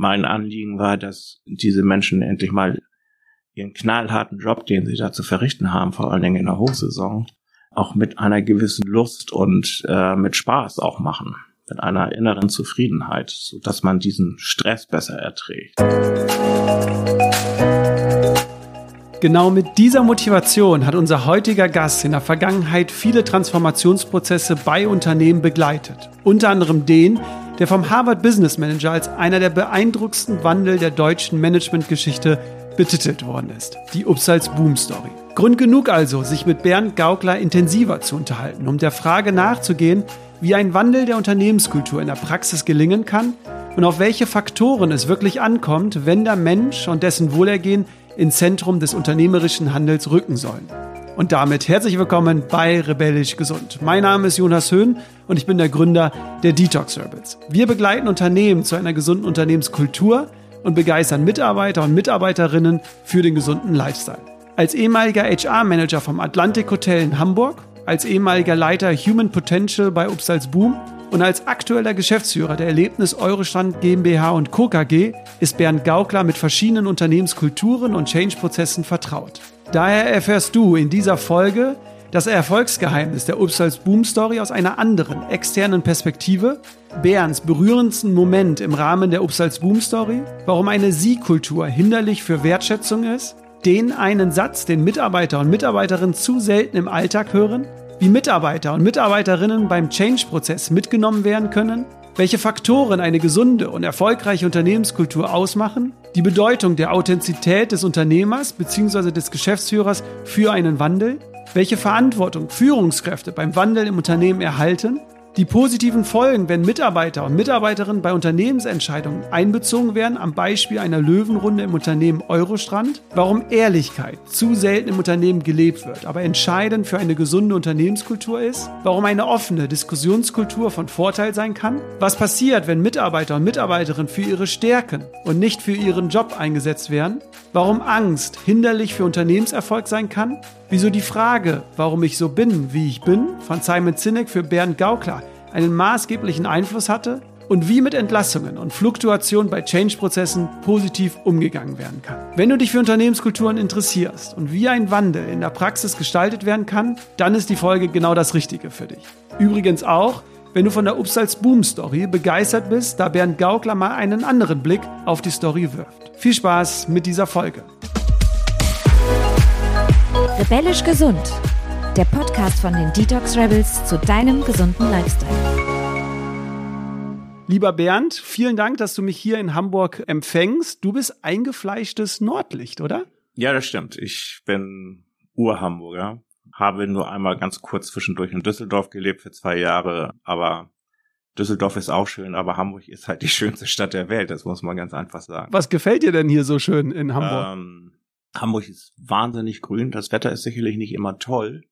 mein Anliegen war, dass diese Menschen endlich mal ihren knallharten Job, den sie da zu verrichten haben, vor allen Dingen in der Hochsaison, auch mit einer gewissen Lust und äh, mit Spaß auch machen, mit einer inneren Zufriedenheit, so dass man diesen Stress besser erträgt. Genau mit dieser Motivation hat unser heutiger Gast in der Vergangenheit viele Transformationsprozesse bei Unternehmen begleitet. Unter anderem den, der vom Harvard Business Manager als einer der beeindruckendsten Wandel der deutschen Managementgeschichte betitelt worden ist. Die Upsals Boom Story. Grund genug also, sich mit Bernd Gaukler intensiver zu unterhalten, um der Frage nachzugehen, wie ein Wandel der Unternehmenskultur in der Praxis gelingen kann und auf welche Faktoren es wirklich ankommt, wenn der Mensch und dessen Wohlergehen ins Zentrum des unternehmerischen Handels rücken sollen. Und damit herzlich willkommen bei Rebellisch Gesund. Mein Name ist Jonas Höhn und ich bin der Gründer der Detox Rebels. Wir begleiten Unternehmen zu einer gesunden Unternehmenskultur und begeistern Mitarbeiter und Mitarbeiterinnen für den gesunden Lifestyle. Als ehemaliger HR-Manager vom Atlantic Hotel in Hamburg, als ehemaliger Leiter Human Potential bei Upsals Boom und als aktueller Geschäftsführer der Erlebnis Eurostand GmbH und Co. KG ist Bernd Gaukler mit verschiedenen Unternehmenskulturen und Change-Prozessen vertraut. Daher erfährst du in dieser Folge das Erfolgsgeheimnis der Upsals Boom Story aus einer anderen, externen Perspektive, Bernds berührendsten Moment im Rahmen der Upsals Boom Story, warum eine Sie-Kultur hinderlich für Wertschätzung ist, den einen Satz, den Mitarbeiter und Mitarbeiterinnen zu selten im Alltag hören? Wie Mitarbeiter und Mitarbeiterinnen beim Change-Prozess mitgenommen werden können, welche Faktoren eine gesunde und erfolgreiche Unternehmenskultur ausmachen, die Bedeutung der Authentizität des Unternehmers bzw. des Geschäftsführers für einen Wandel, welche Verantwortung Führungskräfte beim Wandel im Unternehmen erhalten die positiven Folgen, wenn Mitarbeiter und Mitarbeiterinnen bei Unternehmensentscheidungen einbezogen werden, am Beispiel einer Löwenrunde im Unternehmen Eurostrand, warum Ehrlichkeit zu selten im Unternehmen gelebt wird, aber entscheidend für eine gesunde Unternehmenskultur ist, warum eine offene Diskussionskultur von Vorteil sein kann, was passiert, wenn Mitarbeiter und Mitarbeiterinnen für ihre Stärken und nicht für ihren Job eingesetzt werden, warum Angst hinderlich für Unternehmenserfolg sein kann, wieso die Frage, warum ich so bin, wie ich bin, von Simon Sinek für Bernd Gaukler einen maßgeblichen Einfluss hatte und wie mit Entlassungen und Fluktuationen bei Change-Prozessen positiv umgegangen werden kann. Wenn du dich für Unternehmenskulturen interessierst und wie ein Wandel in der Praxis gestaltet werden kann, dann ist die Folge genau das Richtige für dich. Übrigens auch, wenn du von der Upsals Boom Story begeistert bist, da Bernd Gaukler mal einen anderen Blick auf die Story wirft. Viel Spaß mit dieser Folge. Rebellisch gesund der Podcast von den Detox Rebels zu deinem gesunden Lifestyle. Lieber Bernd, vielen Dank, dass du mich hier in Hamburg empfängst. Du bist eingefleischtes Nordlicht, oder? Ja, das stimmt. Ich bin Ur-Hamburger. Habe nur einmal ganz kurz zwischendurch in Düsseldorf gelebt für zwei Jahre, aber Düsseldorf ist auch schön, aber Hamburg ist halt die schönste Stadt der Welt, das muss man ganz einfach sagen. Was gefällt dir denn hier so schön in Hamburg? Ähm, Hamburg ist wahnsinnig grün, das Wetter ist sicherlich nicht immer toll,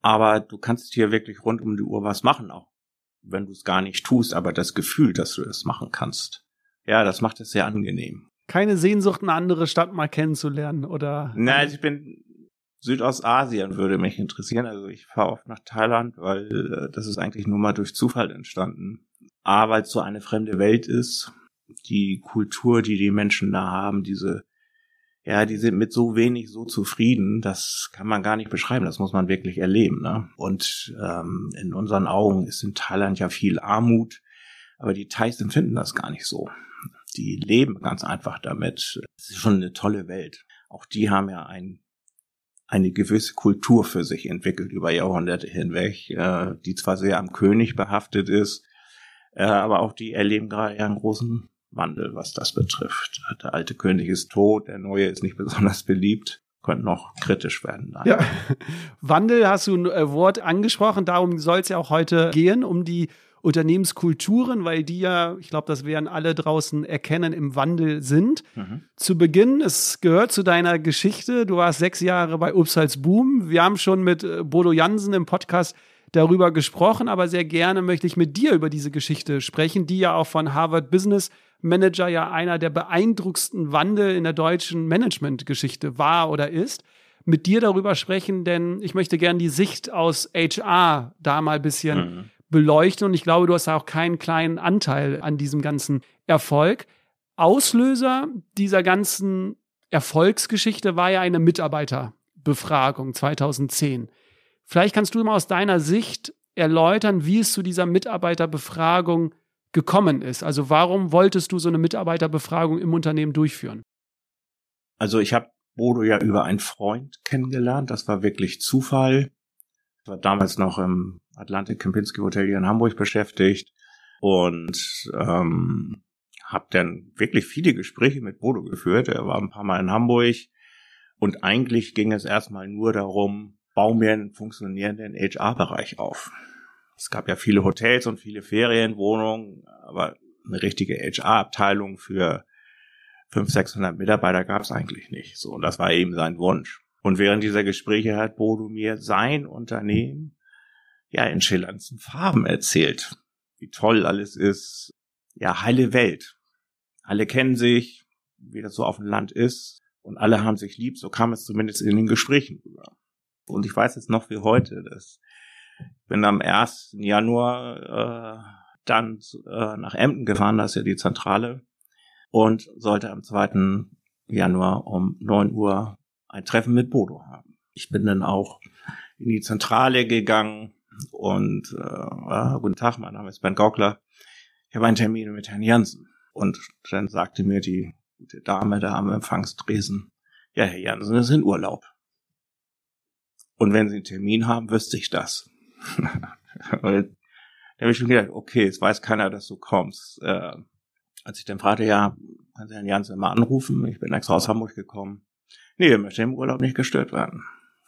aber du kannst hier wirklich rund um die Uhr was machen auch. Wenn du es gar nicht tust, aber das Gefühl, dass du es machen kannst. Ja, das macht es sehr angenehm. Keine Sehnsucht, eine andere Stadt mal kennenzulernen, oder? Nein, also ich bin Südostasien würde mich interessieren. Also ich fahre oft nach Thailand, weil äh, das ist eigentlich nur mal durch Zufall entstanden. A, weil es so eine fremde Welt ist. Die Kultur, die die Menschen da haben, diese ja, die sind mit so wenig so zufrieden, das kann man gar nicht beschreiben, das muss man wirklich erleben. Ne? Und ähm, in unseren Augen ist in Thailand ja viel Armut, aber die Thais empfinden das gar nicht so. Die leben ganz einfach damit. Es ist schon eine tolle Welt. Auch die haben ja ein, eine gewisse Kultur für sich entwickelt über Jahrhunderte hinweg, äh, die zwar sehr am König behaftet ist, äh, aber auch die erleben gerade einen großen Wandel, was das betrifft. Der alte König ist tot, der neue ist nicht besonders beliebt könnte noch kritisch werden. Dann. Ja. Wandel hast du ein äh, Wort angesprochen, darum soll es ja auch heute gehen, um die Unternehmenskulturen, weil die ja, ich glaube, das werden alle draußen erkennen, im Wandel sind. Mhm. Zu Beginn, es gehört zu deiner Geschichte, du warst sechs Jahre bei Upsals Boom. Wir haben schon mit äh, Bodo Jansen im Podcast darüber gesprochen, aber sehr gerne möchte ich mit dir über diese Geschichte sprechen, die ja auch von Harvard Business Manager ja einer der beeindruckendsten Wandel in der deutschen Managementgeschichte war oder ist. Mit dir darüber sprechen, denn ich möchte gerne die Sicht aus HR da mal ein bisschen mhm. Beleuchten und ich glaube, du hast auch keinen kleinen Anteil an diesem ganzen Erfolg. Auslöser dieser ganzen Erfolgsgeschichte war ja eine Mitarbeiterbefragung 2010. Vielleicht kannst du mal aus deiner Sicht erläutern, wie es zu dieser Mitarbeiterbefragung gekommen ist. Also warum wolltest du so eine Mitarbeiterbefragung im Unternehmen durchführen? Also ich habe Bodo ja über einen Freund kennengelernt. Das war wirklich Zufall. War damals noch im Atlantik Kempinski Hotel hier in Hamburg beschäftigt und ähm, habe dann wirklich viele Gespräche mit Bodo geführt. Er war ein paar Mal in Hamburg und eigentlich ging es erstmal nur darum, bau mir einen funktionierenden HR-Bereich auf. Es gab ja viele Hotels und viele Ferienwohnungen, aber eine richtige HR-Abteilung für 500, 600 Mitarbeiter gab es eigentlich nicht. So, und das war eben sein Wunsch. Und während dieser Gespräche hat Bodo mir sein Unternehmen ja in schillerndsten Farben erzählt, wie toll alles ist. Ja, heile Welt. Alle kennen sich, wie das so auf dem Land ist. Und alle haben sich lieb, so kam es zumindest in den Gesprächen rüber. Und ich weiß jetzt noch wie heute, dass ich bin am 1. Januar äh, dann äh, nach Emden gefahren, das ist ja die Zentrale, und sollte am 2. Januar um 9 Uhr ein Treffen mit Bodo haben. Ich bin dann auch in die Zentrale gegangen und äh, guten Tag, mein Name ist Ben Gaukler. Ich habe einen Termin mit Herrn Jansen. Und dann sagte mir die gute Dame da am Empfangstresen, ja, Herr Jansen ist in Urlaub. Und wenn Sie einen Termin haben, wüsste ich das. da habe ich schon gedacht, okay, es weiß keiner, dass du kommst. Äh, als ich dann fragte, ja, kann Sie Herrn Jansen mal anrufen? Ich bin extra aus Hamburg gekommen. Nee, er möchte im Urlaub nicht gestört werden.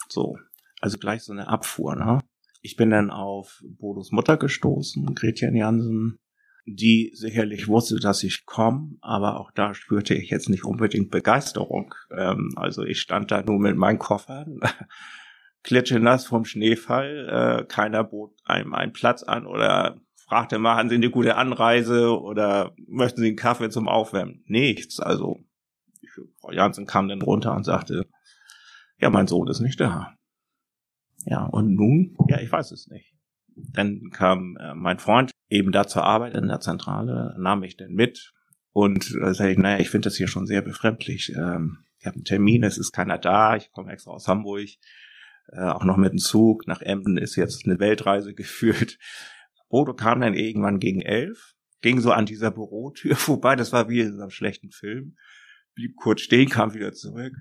So. Also gleich so eine Abfuhr, ne? Ich bin dann auf Bodos Mutter gestoßen, Gretchen Jansen, die sicherlich wusste, dass ich komme, aber auch da spürte ich jetzt nicht unbedingt Begeisterung. Ähm, also ich stand da nur mit meinen Koffern, klitschenass vom Schneefall, äh, keiner bot einem einen Platz an oder fragte mal, haben Sie eine gute Anreise oder möchten Sie einen Kaffee zum Aufwärmen? Nichts. Also Frau Jansen kam dann runter und sagte, ja, mein Sohn ist nicht da. Ja, und nun? Ja, ich weiß es nicht. Dann kam äh, mein Freund eben da zur Arbeit in der Zentrale, nahm mich dann mit und äh, sagte ich, naja, ich finde das hier schon sehr befremdlich. Ähm, ich habe einen Termin, es ist keiner da, ich komme extra aus Hamburg, äh, auch noch mit dem Zug. Nach Emden ist jetzt eine Weltreise geführt. Bodo kam dann irgendwann gegen elf, ging so an dieser Bürotür vorbei, das war wie in einem schlechten Film, blieb kurz stehen, kam wieder zurück.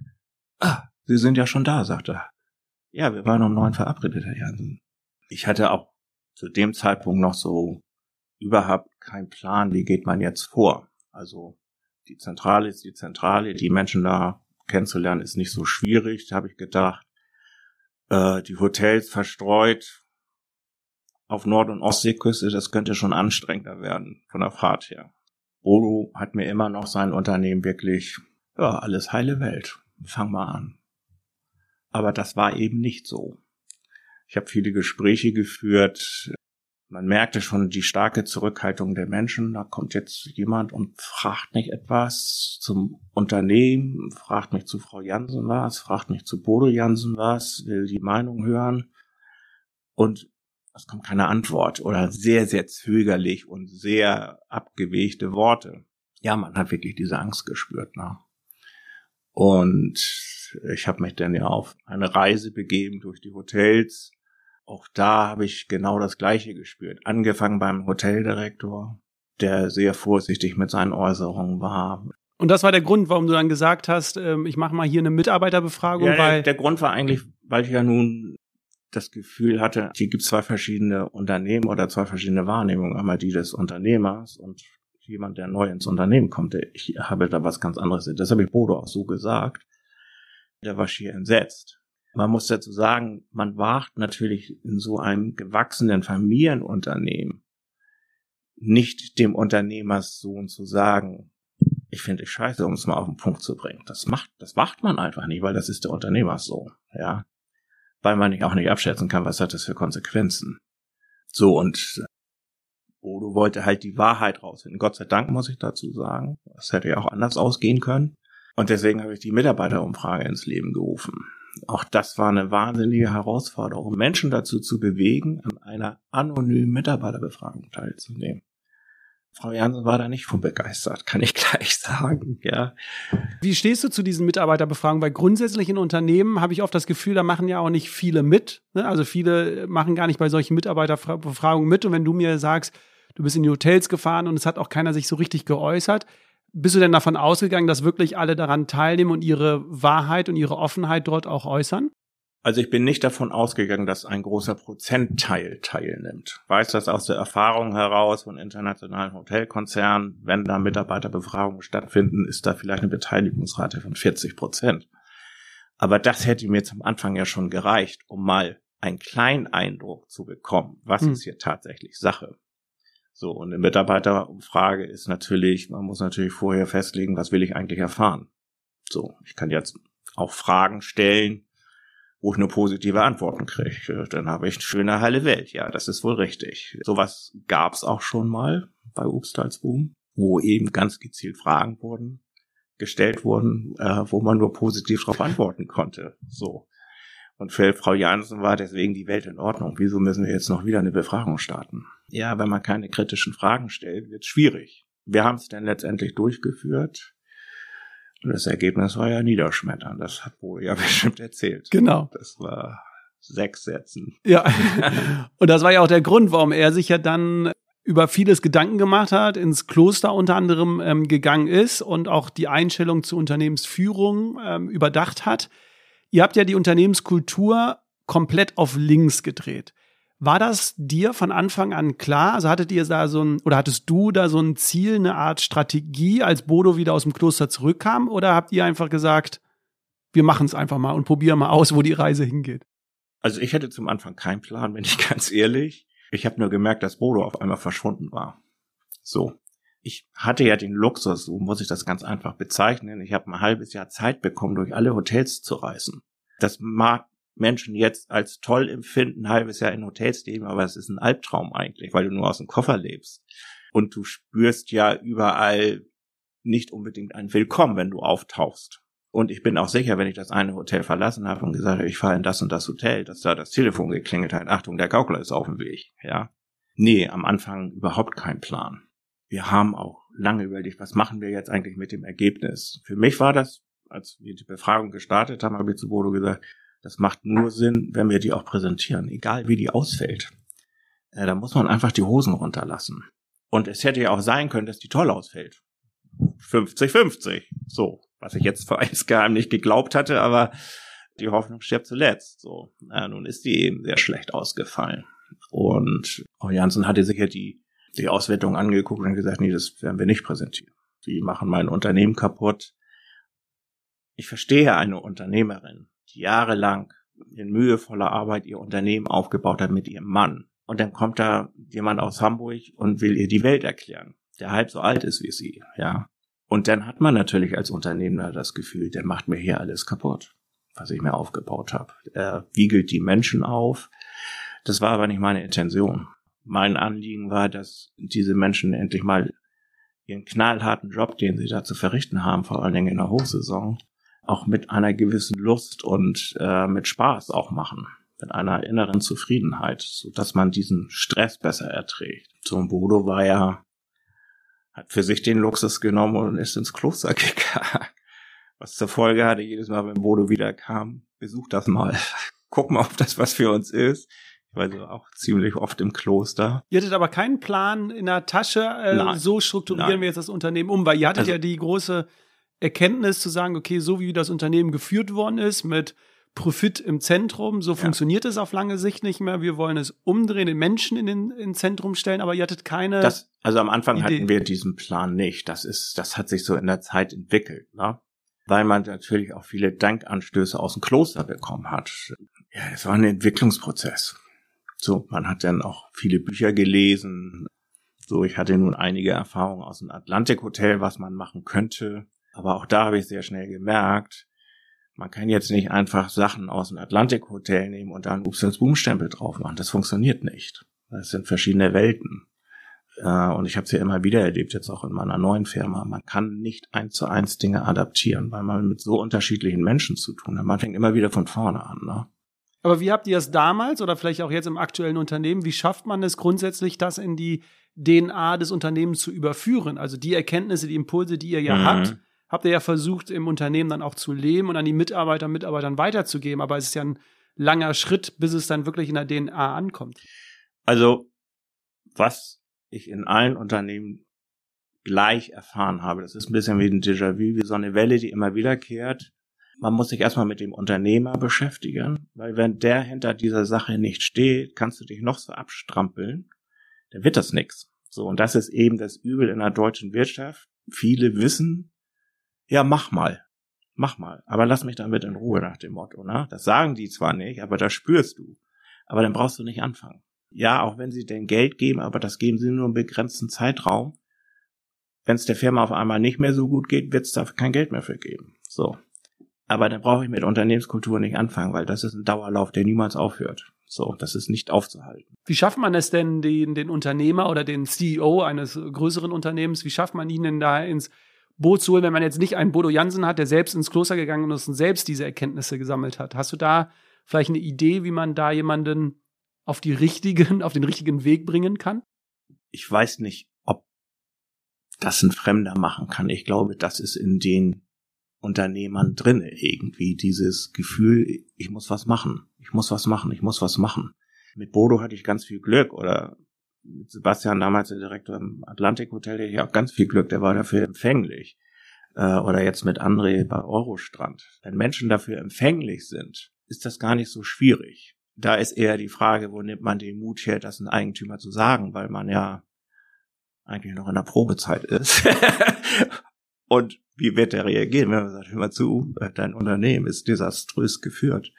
Ah, Sie sind ja schon da, sagte er. Ja, wir waren um neun verabredet, Herr Jansen. Ich hatte auch zu dem Zeitpunkt noch so überhaupt keinen Plan, wie geht man jetzt vor. Also die Zentrale ist die Zentrale, die Menschen da kennenzulernen ist nicht so schwierig, habe ich gedacht. Äh, die Hotels verstreut auf Nord- und Ostseeküste, das könnte schon anstrengender werden von der Fahrt her. Bodo hat mir immer noch sein Unternehmen wirklich, ja, alles heile Welt. Fang mal an. Aber das war eben nicht so. Ich habe viele Gespräche geführt. Man merkte schon die starke Zurückhaltung der Menschen. Da kommt jetzt jemand und fragt mich etwas zum Unternehmen, fragt mich zu Frau Jansen was, fragt mich zu Bodo Jansen was, will die Meinung hören. Und es kommt keine Antwort oder sehr, sehr zögerlich und sehr abgewegte Worte. Ja, man hat wirklich diese Angst gespürt. Ne? Und ich habe mich dann ja auf eine Reise begeben durch die Hotels. Auch da habe ich genau das Gleiche gespürt. Angefangen beim Hoteldirektor, der sehr vorsichtig mit seinen Äußerungen war. Und das war der Grund, warum du dann gesagt hast, ähm, ich mache mal hier eine Mitarbeiterbefragung. Ja, weil der, der Grund war eigentlich, weil ich ja nun das Gefühl hatte, hier gibt es zwei verschiedene Unternehmen oder zwei verschiedene Wahrnehmungen. Einmal die des Unternehmers und jemand, der neu ins Unternehmen kommt. Ich habe da was ganz anderes. Das habe ich Bodo auch so gesagt. Der war schier entsetzt. Man muss dazu sagen, man wagt natürlich in so einem gewachsenen Familienunternehmen nicht dem Unternehmerssohn zu sagen, ich finde dich scheiße, um es mal auf den Punkt zu bringen. Das macht, das macht man einfach nicht, weil das ist der Unternehmerssohn, ja. Weil man auch nicht abschätzen kann, was hat das für Konsequenzen. So, und Bodo wollte halt die Wahrheit rausfinden. Gott sei Dank muss ich dazu sagen. Das hätte ja auch anders ausgehen können. Und deswegen habe ich die Mitarbeiterumfrage ins Leben gerufen. Auch das war eine wahnsinnige Herausforderung, Menschen dazu zu bewegen, an einer anonymen Mitarbeiterbefragung teilzunehmen. Frau Jansen war da nicht von begeistert, kann ich gleich sagen, ja. Wie stehst du zu diesen Mitarbeiterbefragungen? Weil grundsätzlich in Unternehmen habe ich oft das Gefühl, da machen ja auch nicht viele mit. Ne? Also viele machen gar nicht bei solchen Mitarbeiterbefragungen mit. Und wenn du mir sagst, du bist in die Hotels gefahren und es hat auch keiner sich so richtig geäußert, bist du denn davon ausgegangen, dass wirklich alle daran teilnehmen und ihre Wahrheit und ihre Offenheit dort auch äußern? Also ich bin nicht davon ausgegangen, dass ein großer Prozentteil teilnimmt. Ich weiß das aus der Erfahrung heraus von internationalen Hotelkonzernen, wenn da Mitarbeiterbefragungen stattfinden, ist da vielleicht eine Beteiligungsrate von 40 Prozent. Aber das hätte mir zum Anfang ja schon gereicht, um mal einen kleinen Eindruck zu bekommen, was hm. ist hier tatsächlich Sache. So, und eine Mitarbeiterumfrage ist natürlich, man muss natürlich vorher festlegen, was will ich eigentlich erfahren. So, ich kann jetzt auch Fragen stellen, wo ich nur positive Antworten kriege. Dann habe ich eine schöne heile Welt. Ja, das ist wohl richtig. Sowas gab es auch schon mal bei Obstalsboom, wo eben ganz gezielt Fragen wurden, gestellt wurden, äh, wo man nur positiv darauf antworten konnte. So. Und für Frau Jansen war deswegen die Welt in Ordnung. Wieso müssen wir jetzt noch wieder eine Befragung starten? Ja, wenn man keine kritischen Fragen stellt, wird schwierig. Wir haben es dann letztendlich durchgeführt. Und das Ergebnis war ja niederschmetternd. Das hat Bo ja bestimmt erzählt. Genau. Das war sechs Sätzen. Ja. Und das war ja auch der Grund, warum er sich ja dann über vieles Gedanken gemacht hat, ins Kloster unter anderem ähm, gegangen ist und auch die Einstellung zur Unternehmensführung ähm, überdacht hat. Ihr habt ja die Unternehmenskultur komplett auf links gedreht. War das dir von Anfang an klar? Also hattet ihr da so ein, oder hattest du da so ein Ziel, eine Art Strategie, als Bodo wieder aus dem Kloster zurückkam? Oder habt ihr einfach gesagt, wir machen es einfach mal und probieren mal aus, wo die Reise hingeht? Also ich hatte zum Anfang keinen Plan, bin ich ganz ehrlich. Ich habe nur gemerkt, dass Bodo auf einmal verschwunden war. So. Ich hatte ja den Luxus, so muss ich das ganz einfach bezeichnen. Ich habe ein halbes Jahr Zeit bekommen, durch alle Hotels zu reisen. Das mag Menschen jetzt als toll empfinden, ein halbes Jahr in Hotels leben, aber es ist ein Albtraum eigentlich, weil du nur aus dem Koffer lebst. Und du spürst ja überall nicht unbedingt ein Willkommen, wenn du auftauchst. Und ich bin auch sicher, wenn ich das eine Hotel verlassen habe und gesagt habe, ich fahre in das und das Hotel, dass da das Telefon geklingelt hat, Achtung, der Gaukler ist auf dem Weg, ja. Nee, am Anfang überhaupt kein Plan. Wir haben auch lange überlegt, was machen wir jetzt eigentlich mit dem Ergebnis? Für mich war das, als wir die Befragung gestartet haben, habe ich zu Bodo gesagt, das macht nur Sinn, wenn wir die auch präsentieren, egal wie die ausfällt. Äh, da muss man einfach die Hosen runterlassen. Und es hätte ja auch sein können, dass die toll ausfällt. 50-50. So, was ich jetzt vor insgeheim nicht geglaubt hatte, aber die Hoffnung stirbt zuletzt. So, äh, nun ist die eben sehr schlecht ausgefallen. Und Frau Janssen hatte sich ja die, die Auswertung angeguckt und gesagt, nee, das werden wir nicht präsentieren. Die machen mein Unternehmen kaputt. Ich verstehe eine Unternehmerin, jahrelang in mühevoller Arbeit ihr Unternehmen aufgebaut hat mit ihrem Mann. Und dann kommt da jemand aus Hamburg und will ihr die Welt erklären, der halb so alt ist wie sie, ja. Und dann hat man natürlich als Unternehmer das Gefühl, der macht mir hier alles kaputt, was ich mir aufgebaut habe. Er wiegelt die Menschen auf. Das war aber nicht meine Intention. Mein Anliegen war, dass diese Menschen endlich mal ihren knallharten Job, den sie da zu verrichten haben, vor allen Dingen in der Hochsaison, auch mit einer gewissen Lust und äh, mit Spaß auch machen, mit einer inneren Zufriedenheit, so dass man diesen Stress besser erträgt. So ein Bodo war ja, hat für sich den Luxus genommen und ist ins Kloster gegangen. Was zur Folge hatte, jedes Mal, wenn Bodo wieder kam, besuch das mal. Guck mal, ob das was für uns ist. Ich war so auch ziemlich oft im Kloster. Ihr hattet aber keinen Plan in der Tasche, äh, so strukturieren Nein. wir jetzt das Unternehmen um, weil ihr hattet also, ja die große Erkenntnis zu sagen, okay, so wie das Unternehmen geführt worden ist, mit Profit im Zentrum, so ja. funktioniert es auf lange Sicht nicht mehr. Wir wollen es umdrehen, den Menschen in den in Zentrum stellen, aber ihr hattet keine. Das, also am Anfang Idee. hatten wir diesen Plan nicht. Das ist, das hat sich so in der Zeit entwickelt, ne? Weil man natürlich auch viele Dankanstöße aus dem Kloster bekommen hat. Ja, es war ein Entwicklungsprozess. So, man hat dann auch viele Bücher gelesen. So, ich hatte nun einige Erfahrungen aus dem Atlantik Hotel, was man machen könnte. Aber auch da habe ich sehr schnell gemerkt, man kann jetzt nicht einfach Sachen aus dem Atlantik Hotel nehmen und da einen Upsals Boom Stempel drauf machen. Das funktioniert nicht. Das sind verschiedene Welten. Äh, und ich habe es ja immer wieder erlebt, jetzt auch in meiner neuen Firma. Man kann nicht eins zu eins Dinge adaptieren, weil man mit so unterschiedlichen Menschen zu tun hat. Man fängt immer wieder von vorne an. Ne? Aber wie habt ihr es damals oder vielleicht auch jetzt im aktuellen Unternehmen? Wie schafft man es grundsätzlich, das in die DNA des Unternehmens zu überführen? Also die Erkenntnisse, die Impulse, die ihr ja mhm. habt, habt ihr ja versucht, im Unternehmen dann auch zu leben und an die Mitarbeiter und Mitarbeitern weiterzugeben. Aber es ist ja ein langer Schritt, bis es dann wirklich in der DNA ankommt. Also, was ich in allen Unternehmen gleich erfahren habe, das ist ein bisschen wie ein Déjà-vu, wie so eine Welle, die immer wiederkehrt. Man muss sich erstmal mit dem Unternehmer beschäftigen, weil wenn der hinter dieser Sache nicht steht, kannst du dich noch so abstrampeln, dann wird das nix. So, und das ist eben das Übel in der deutschen Wirtschaft. Viele wissen, ja, mach mal. Mach mal. Aber lass mich damit in Ruhe nach dem Motto, ne? Das sagen die zwar nicht, aber das spürst du. Aber dann brauchst du nicht anfangen. Ja, auch wenn sie denn Geld geben, aber das geben sie nur einen begrenzten Zeitraum. Wenn es der Firma auf einmal nicht mehr so gut geht, wird es da kein Geld mehr für geben. So. Aber dann brauche ich mit Unternehmenskultur nicht anfangen, weil das ist ein Dauerlauf, der niemals aufhört. So, das ist nicht aufzuhalten. Wie schafft man es denn, den, den Unternehmer oder den CEO eines größeren Unternehmens, wie schafft man ihn denn da ins Boot zu holen, wenn man jetzt nicht einen Bodo Jansen hat, der selbst ins Kloster gegangen ist und selbst diese Erkenntnisse gesammelt hat. Hast du da vielleicht eine Idee, wie man da jemanden auf die richtigen, auf den richtigen Weg bringen kann? Ich weiß nicht, ob das ein Fremder machen kann. Ich glaube, das ist in den Unternehmern drinne irgendwie dieses Gefühl, ich muss was machen, ich muss was machen, ich muss was machen. Mit Bodo hatte ich ganz viel Glück oder mit Sebastian damals der Direktor im Atlantik Hotel, der hatte auch ganz viel Glück, der war dafür empfänglich. Äh, oder jetzt mit André bei Eurostrand. Wenn Menschen dafür empfänglich sind, ist das gar nicht so schwierig. Da ist eher die Frage, wo nimmt man den Mut her, das ein Eigentümer zu sagen, weil man ja eigentlich noch in der Probezeit ist. Und wie wird er reagieren, wenn man sagt, hör mal zu, dein Unternehmen ist desaströs geführt.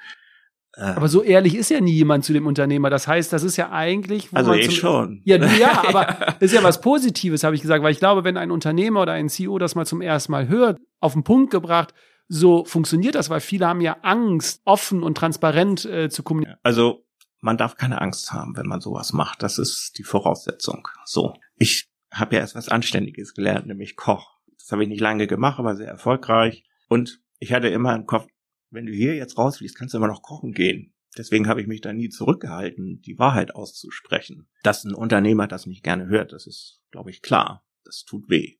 Aber so ehrlich ist ja nie jemand zu dem Unternehmer. Das heißt, das ist ja eigentlich. also ich schon. Ja, ja, aber ist ja was Positives, habe ich gesagt, weil ich glaube, wenn ein Unternehmer oder ein CEO das mal zum ersten Mal hört, auf den Punkt gebracht, so funktioniert das, weil viele haben ja Angst, offen und transparent äh, zu kommunizieren. Also man darf keine Angst haben, wenn man sowas macht. Das ist die Voraussetzung. So, ich habe ja erst was Anständiges gelernt, nämlich Koch. Das habe ich nicht lange gemacht, aber sehr erfolgreich. Und ich hatte immer im Kopf, wenn du hier jetzt rausfliegst, kannst du immer noch kochen gehen. Deswegen habe ich mich da nie zurückgehalten, die Wahrheit auszusprechen. Dass ein Unternehmer das nicht gerne hört, das ist, glaube ich, klar. Das tut weh.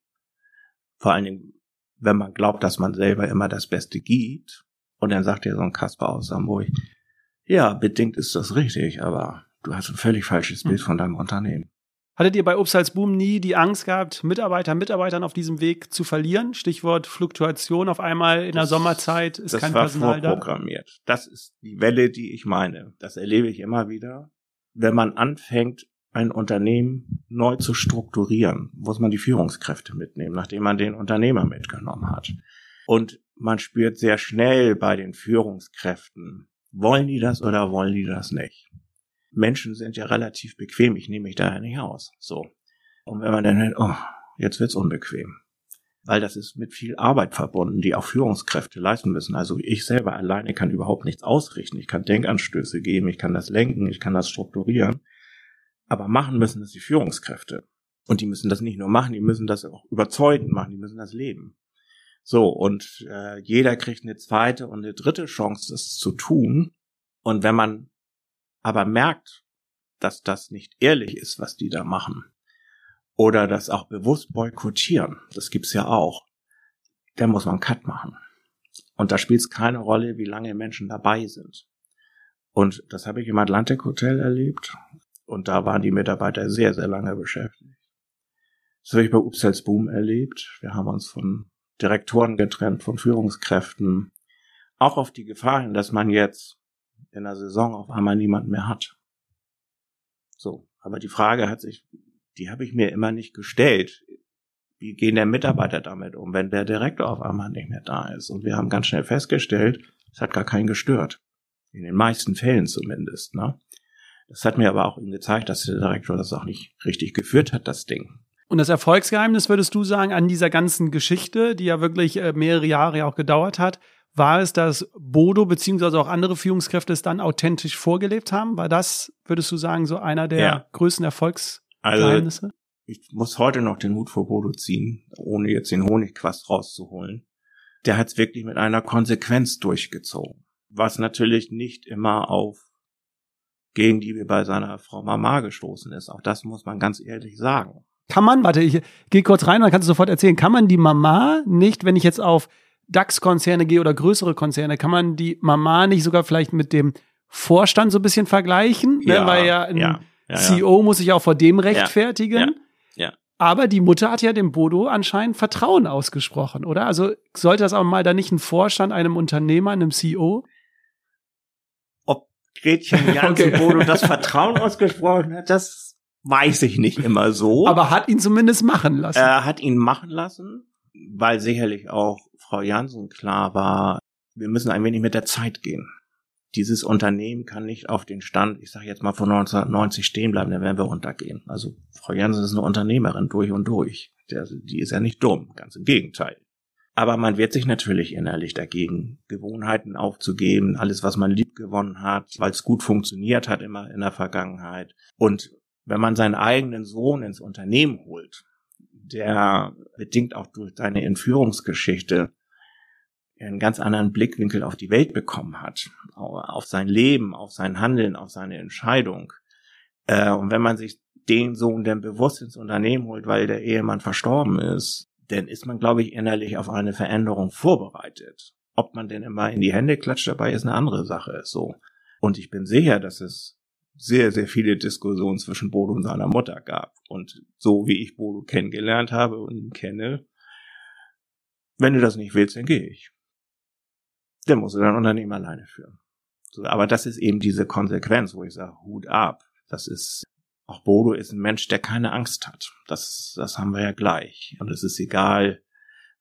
Vor allen Dingen, wenn man glaubt, dass man selber immer das Beste gibt. Und dann sagt dir so ein Kasper aus Hamburg, ja, bedingt ist das richtig, aber du hast ein völlig falsches Bild hm. von deinem Unternehmen. Hattet ihr bei Obst Boom nie die Angst gehabt, Mitarbeiter, Mitarbeitern auf diesem Weg zu verlieren? Stichwort Fluktuation auf einmal in das, der Sommerzeit ist kein Personal da. Das war vorprogrammiert. Das ist die Welle, die ich meine. Das erlebe ich immer wieder. Wenn man anfängt, ein Unternehmen neu zu strukturieren, muss man die Führungskräfte mitnehmen, nachdem man den Unternehmer mitgenommen hat. Und man spürt sehr schnell bei den Führungskräften, wollen die das oder wollen die das nicht? Menschen sind ja relativ bequem, ich nehme mich daher nicht aus. So. Und wenn man dann hört, oh, jetzt wird's unbequem. Weil das ist mit viel Arbeit verbunden, die auch Führungskräfte leisten müssen. Also ich selber alleine kann überhaupt nichts ausrichten. Ich kann Denkanstöße geben, ich kann das lenken, ich kann das strukturieren. Aber machen müssen es die Führungskräfte. Und die müssen das nicht nur machen, die müssen das auch überzeugend machen, die müssen das leben. So, und äh, jeder kriegt eine zweite und eine dritte Chance, das zu tun. Und wenn man aber merkt, dass das nicht ehrlich ist, was die da machen, oder das auch bewusst boykottieren, das gibt's ja auch, dann muss man Cut machen. Und da spielt es keine Rolle, wie lange Menschen dabei sind. Und das habe ich im Atlantic Hotel erlebt. Und da waren die Mitarbeiter sehr, sehr lange beschäftigt. Das habe ich bei Upsels Boom erlebt. Wir haben uns von Direktoren getrennt, von Führungskräften. Auch auf die Gefahr hin, dass man jetzt in der Saison auf einmal niemand mehr hat. So, aber die Frage hat sich, die habe ich mir immer nicht gestellt. Wie gehen der Mitarbeiter damit um, wenn der Direktor auf einmal nicht mehr da ist? Und wir haben ganz schnell festgestellt, es hat gar keinen gestört. In den meisten Fällen zumindest, ne? Das hat mir aber auch ihm gezeigt, dass der Direktor das auch nicht richtig geführt hat, das Ding. Und das Erfolgsgeheimnis, würdest du sagen, an dieser ganzen Geschichte, die ja wirklich äh, mehrere Jahre auch gedauert hat, war es, dass Bodo beziehungsweise auch andere Führungskräfte es dann authentisch vorgelebt haben? War das, würdest du sagen, so einer der ja. größten Erfolgsgeheimnisse? Also, ich muss heute noch den Hut vor Bodo ziehen, ohne jetzt den Honigquast rauszuholen. Der hat es wirklich mit einer Konsequenz durchgezogen. was natürlich nicht immer auf gegen die wir bei seiner Frau Mama gestoßen ist. Auch das muss man ganz ehrlich sagen. Kann man, warte, ich gehe kurz rein, dann kannst du sofort erzählen, kann man die Mama nicht, wenn ich jetzt auf DAX-Konzerne gehe oder größere Konzerne, kann man die Mama nicht sogar vielleicht mit dem Vorstand so ein bisschen vergleichen? Ne? Ja, ne? Weil ja ein ja, ja, CEO muss sich auch vor dem rechtfertigen. Ja. Aber die Mutter hat ja dem Bodo anscheinend Vertrauen ausgesprochen, oder? Also sollte das auch mal da nicht ein Vorstand einem Unternehmer, einem CEO? Ob Gretchen Jansen okay. Bodo das Vertrauen ausgesprochen hat, das weiß ich nicht immer so. Aber hat ihn zumindest machen lassen. Er hat ihn machen lassen, weil sicherlich auch Frau Jansen klar war, wir müssen ein wenig mit der Zeit gehen. Dieses Unternehmen kann nicht auf den Stand, ich sage jetzt mal von 1990 stehen bleiben, dann werden wir untergehen. Also Frau Jansen ist eine Unternehmerin durch und durch. Der, die ist ja nicht dumm, ganz im Gegenteil. Aber man wird sich natürlich innerlich dagegen, Gewohnheiten aufzugeben, alles, was man lieb gewonnen hat, weil es gut funktioniert hat immer in der Vergangenheit. Und wenn man seinen eigenen Sohn ins Unternehmen holt, der bedingt auch durch seine Entführungsgeschichte einen ganz anderen Blickwinkel auf die Welt bekommen hat, auf sein Leben, auf sein Handeln, auf seine Entscheidung. Äh, und wenn man sich den Sohn denn bewusst ins Unternehmen holt, weil der Ehemann verstorben ist, dann ist man, glaube ich, innerlich auf eine Veränderung vorbereitet. Ob man denn immer in die Hände klatscht dabei, ist eine andere Sache. So. Und ich bin sicher, dass es sehr, sehr viele Diskussionen zwischen Bodo und seiner Mutter gab. Und so wie ich Bodo kennengelernt habe und ihn kenne, wenn du das nicht willst, dann gehe ich dann musst du dein Unternehmen alleine führen. So, aber das ist eben diese Konsequenz, wo ich sage, Hut ab. Das ist, auch Bodo ist ein Mensch, der keine Angst hat. Das, das haben wir ja gleich. Und es ist egal,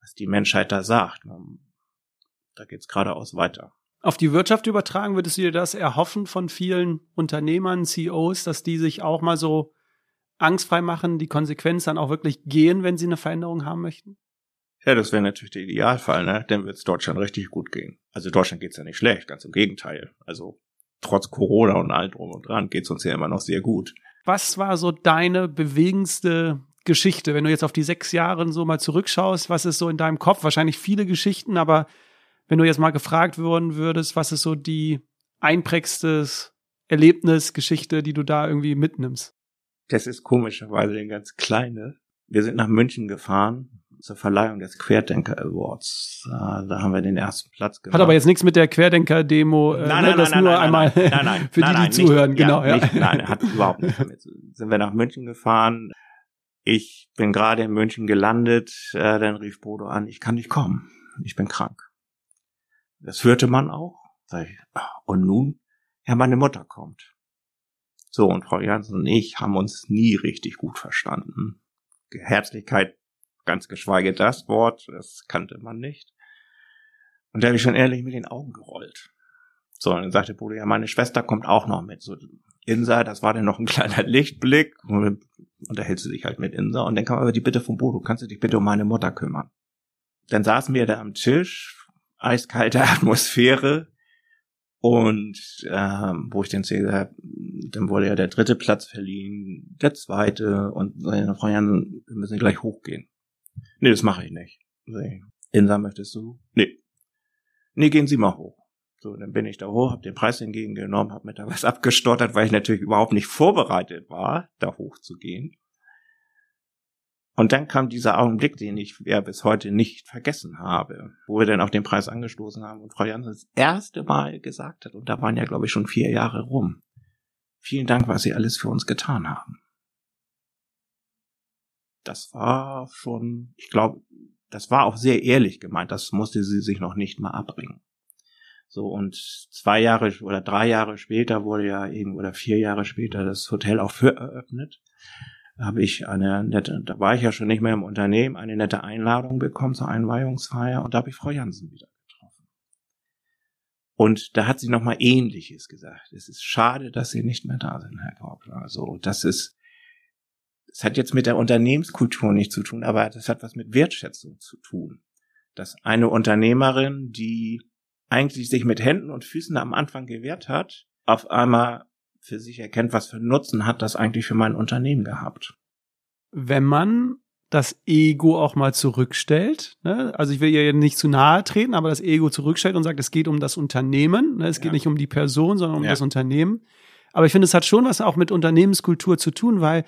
was die Menschheit da sagt. Da geht's geradeaus weiter. Auf die Wirtschaft übertragen, würdest du dir das erhoffen von vielen Unternehmern, CEOs, dass die sich auch mal so angstfrei machen, die Konsequenz dann auch wirklich gehen, wenn sie eine Veränderung haben möchten? Ja, das wäre natürlich der Idealfall, ne? Dann wird es Deutschland richtig gut gehen. Also Deutschland geht's ja nicht schlecht, ganz im Gegenteil. Also trotz Corona und allem drum und dran geht's uns ja immer noch sehr gut. Was war so deine bewegendste Geschichte, wenn du jetzt auf die sechs Jahre so mal zurückschaust? Was ist so in deinem Kopf? Wahrscheinlich viele Geschichten, aber wenn du jetzt mal gefragt worden würdest, was ist so die einprägstes Erlebnis, Geschichte, die du da irgendwie mitnimmst? Das ist komischerweise eine ganz kleine. Wir sind nach München gefahren zur Verleihung des Querdenker Awards. Da haben wir den ersten Platz gemacht. Hat aber jetzt nichts mit der Querdenker-Demo, äh, nein, nein, das nein, nur nein, einmal nein, nein, nein, für die, die zuhören, nicht, genau. Ja, ja. Nicht, nein, hat überhaupt nichts damit. Sind wir nach München gefahren. Ich bin gerade in München gelandet, äh, dann rief Bodo an, ich kann nicht kommen, ich bin krank. Das hörte man auch. Und nun? Ja, meine Mutter kommt. So, und Frau Jansen und ich haben uns nie richtig gut verstanden. Herzlichkeit ganz geschweige das Wort, das kannte man nicht. Und da habe ich schon ehrlich mit den Augen gerollt. So, und dann sagte Bruder, ja, meine Schwester kommt auch noch mit. So, Insa, das war dann noch ein kleiner Lichtblick. Und unterhältst du dich halt mit Insa. Und dann kam aber die Bitte von Bodo, kannst du dich bitte um meine Mutter kümmern? Dann saßen wir da am Tisch, eiskalte Atmosphäre. Und ähm, wo ich dann sehe, dann wurde ja der dritte Platz verliehen, der zweite und Frau Jansen, wir müssen gleich hochgehen. Nee, das mache ich nicht. Insa, möchtest du? Nee. Nee, gehen Sie mal hoch. So, dann bin ich da hoch, habe den Preis entgegengenommen, habe mir da was abgestottert, weil ich natürlich überhaupt nicht vorbereitet war, da hochzugehen. Und dann kam dieser Augenblick, den ich ja bis heute nicht vergessen habe, wo wir dann auch den Preis angestoßen haben und Frau Jansen das erste Mal gesagt hat, und da waren ja, glaube ich, schon vier Jahre rum. Vielen Dank, was Sie alles für uns getan haben das war schon, ich glaube, das war auch sehr ehrlich gemeint. Das musste sie sich noch nicht mal abbringen. So, und zwei Jahre oder drei Jahre später wurde ja eben, oder vier Jahre später das Hotel auch für eröffnet. Da habe ich eine nette, da war ich ja schon nicht mehr im Unternehmen, eine nette Einladung bekommen zur Einweihungsfeier und da habe ich Frau Jansen wieder getroffen. Und da hat sie nochmal Ähnliches gesagt. Es ist schade, dass Sie nicht mehr da sind, Herr Kaupler. Also, das ist, das hat jetzt mit der Unternehmenskultur nichts zu tun, aber das hat was mit Wertschätzung zu tun. Dass eine Unternehmerin, die eigentlich sich mit Händen und Füßen am Anfang gewehrt hat, auf einmal für sich erkennt, was für Nutzen hat das eigentlich für mein Unternehmen gehabt. Wenn man das Ego auch mal zurückstellt. Ne? Also ich will ihr nicht zu nahe treten, aber das Ego zurückstellt und sagt, es geht um das Unternehmen. Ne? Es ja. geht nicht um die Person, sondern um ja. das Unternehmen. Aber ich finde, es hat schon was auch mit Unternehmenskultur zu tun, weil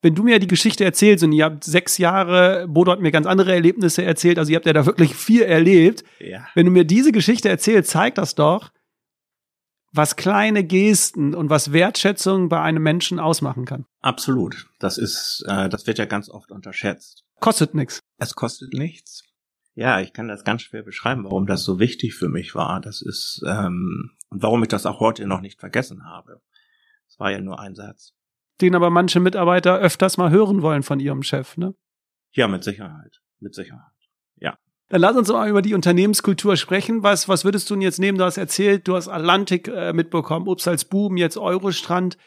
wenn du mir die Geschichte erzählst und ihr habt sechs Jahre, Bodo hat mir ganz andere Erlebnisse erzählt, also ihr habt ja da wirklich viel erlebt. Ja. Wenn du mir diese Geschichte erzählst, zeigt das doch, was kleine Gesten und was Wertschätzung bei einem Menschen ausmachen kann. Absolut. Das ist, äh, das wird ja ganz oft unterschätzt. Kostet nichts. Es kostet nichts. Ja, ich kann das ganz schwer beschreiben, warum das so wichtig für mich war. Das ist ähm, und warum ich das auch heute noch nicht vergessen habe. Es war ja nur ein Satz. Den aber manche Mitarbeiter öfters mal hören wollen von ihrem Chef, ne? Ja, mit Sicherheit. Mit Sicherheit. Ja. Dann lass uns mal über die Unternehmenskultur sprechen. Was, was würdest du denn jetzt nehmen? Du hast erzählt, du hast Atlantik äh, mitbekommen, Ups als Buben, jetzt Eurostrand.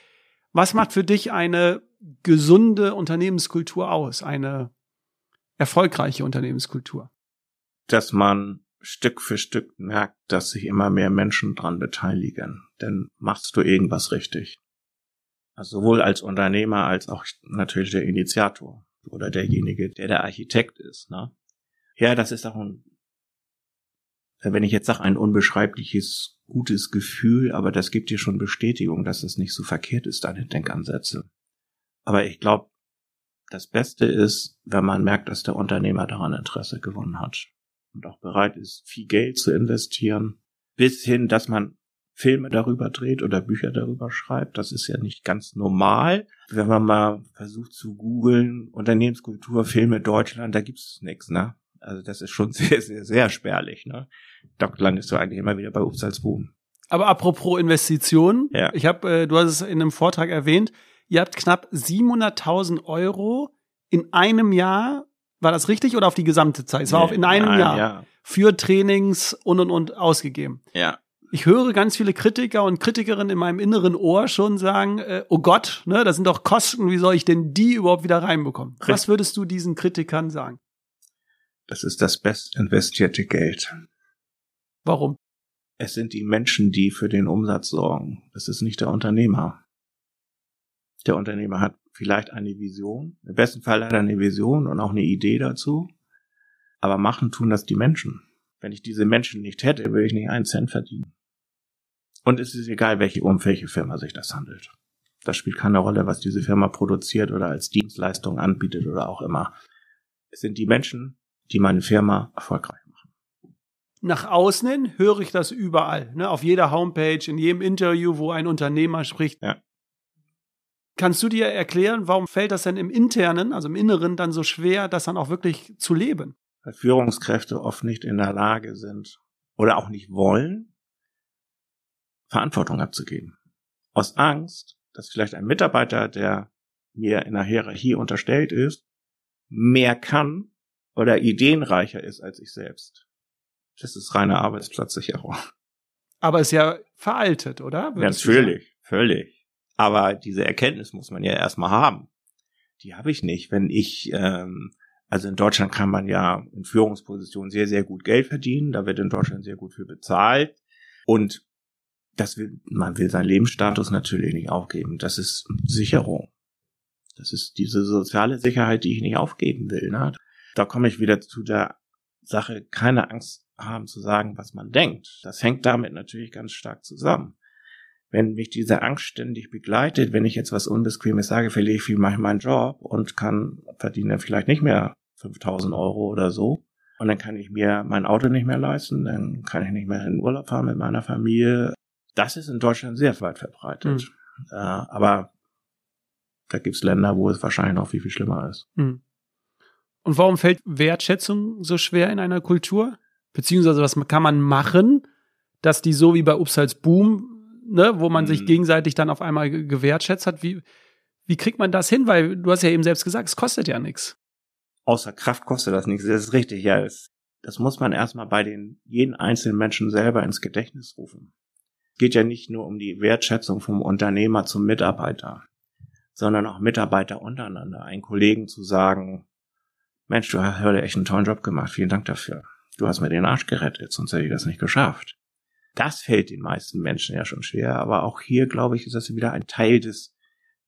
Was macht für dich eine gesunde Unternehmenskultur aus? Eine erfolgreiche Unternehmenskultur? Dass man Stück für Stück merkt, dass sich immer mehr Menschen dran beteiligen. Denn machst du irgendwas richtig. Also sowohl als Unternehmer als auch natürlich der Initiator oder derjenige, der der Architekt ist. Ne? Ja, das ist auch ein, wenn ich jetzt sage, ein unbeschreibliches, gutes Gefühl, aber das gibt dir schon Bestätigung, dass es nicht so verkehrt ist, deine Denkansätze. Aber ich glaube, das Beste ist, wenn man merkt, dass der Unternehmer daran Interesse gewonnen hat und auch bereit ist, viel Geld zu investieren, bis hin, dass man Filme darüber dreht oder Bücher darüber schreibt. Das ist ja nicht ganz normal. Wenn man mal versucht zu googeln, Unternehmenskultur, Filme Deutschland, da gibt's nichts, ne? Also das ist schon sehr, sehr, sehr spärlich, ne? Da landest du eigentlich immer wieder bei Upsalzboom. Aber apropos Investitionen, ja. ich habe, äh, du hast es in einem Vortrag erwähnt, ihr habt knapp 700.000 Euro in einem Jahr war das richtig oder auf die gesamte Zeit? Es war nee, auf in einem nein, Jahr ja. für Trainings und und und ausgegeben. Ja. Ich höre ganz viele Kritiker und Kritikerinnen in meinem inneren Ohr schon sagen, äh, oh Gott, ne, das sind doch Kosten, wie soll ich denn die überhaupt wieder reinbekommen? Richtig. Was würdest du diesen Kritikern sagen? Das ist das best investierte Geld. Warum? Es sind die Menschen, die für den Umsatz sorgen. Das ist nicht der Unternehmer. Der Unternehmer hat vielleicht eine Vision. Im besten Fall hat er eine Vision und auch eine Idee dazu. Aber machen tun das die Menschen. Wenn ich diese Menschen nicht hätte, würde ich nicht einen Cent verdienen. Und es ist egal, welche, um welche Firma sich das handelt. Das spielt keine Rolle, was diese Firma produziert oder als Dienstleistung anbietet oder auch immer. Es sind die Menschen, die meine Firma erfolgreich machen. Nach außen hin höre ich das überall, ne? auf jeder Homepage, in jedem Interview, wo ein Unternehmer spricht. Ja. Kannst du dir erklären, warum fällt das denn im Internen, also im Inneren, dann so schwer, das dann auch wirklich zu leben? Weil Führungskräfte oft nicht in der Lage sind oder auch nicht wollen, Verantwortung abzugeben. Aus Angst, dass vielleicht ein Mitarbeiter, der mir in der Hierarchie unterstellt ist, mehr kann oder ideenreicher ist als ich selbst. Das ist reine Arbeitsplatzsicherung. Aber ist ja veraltet, oder? Ja, natürlich, völlig. Aber diese Erkenntnis muss man ja erstmal haben. Die habe ich nicht. Wenn ich, ähm, also in Deutschland kann man ja in Führungspositionen sehr, sehr gut Geld verdienen. Da wird in Deutschland sehr gut für bezahlt. Und das will, man will seinen Lebensstatus natürlich nicht aufgeben. Das ist Sicherung. Das ist diese soziale Sicherheit, die ich nicht aufgeben will. Ne? Da komme ich wieder zu der Sache, keine Angst haben zu sagen, was man denkt. Das hängt damit natürlich ganz stark zusammen wenn mich diese Angst ständig begleitet, wenn ich jetzt was Unbequemes sage, verliere ich viel meinen Job und kann, verdiene vielleicht nicht mehr 5000 Euro oder so. Und dann kann ich mir mein Auto nicht mehr leisten, dann kann ich nicht mehr in Urlaub fahren mit meiner Familie. Das ist in Deutschland sehr weit verbreitet. Mhm. Äh, aber da gibt's Länder, wo es wahrscheinlich noch viel, viel schlimmer ist. Mhm. Und warum fällt Wertschätzung so schwer in einer Kultur? Beziehungsweise was kann man machen, dass die so wie bei Upsals Boom ne, wo man mhm. sich gegenseitig dann auf einmal gewertschätzt hat. Wie, wie kriegt man das hin? Weil du hast ja eben selbst gesagt, es kostet ja nichts. Außer Kraft kostet das nichts. Das ist richtig, ja. Das, das muss man erstmal bei den jeden einzelnen Menschen selber ins Gedächtnis rufen. Es geht ja nicht nur um die Wertschätzung vom Unternehmer zum Mitarbeiter, sondern auch Mitarbeiter untereinander. Einen Kollegen zu sagen, Mensch, du hast heute echt einen tollen Job gemacht. Vielen Dank dafür. Du hast mir den Arsch gerettet, sonst hätte ich das nicht geschafft. Das fällt den meisten Menschen ja schon schwer, aber auch hier, glaube ich, ist das wieder ein Teil des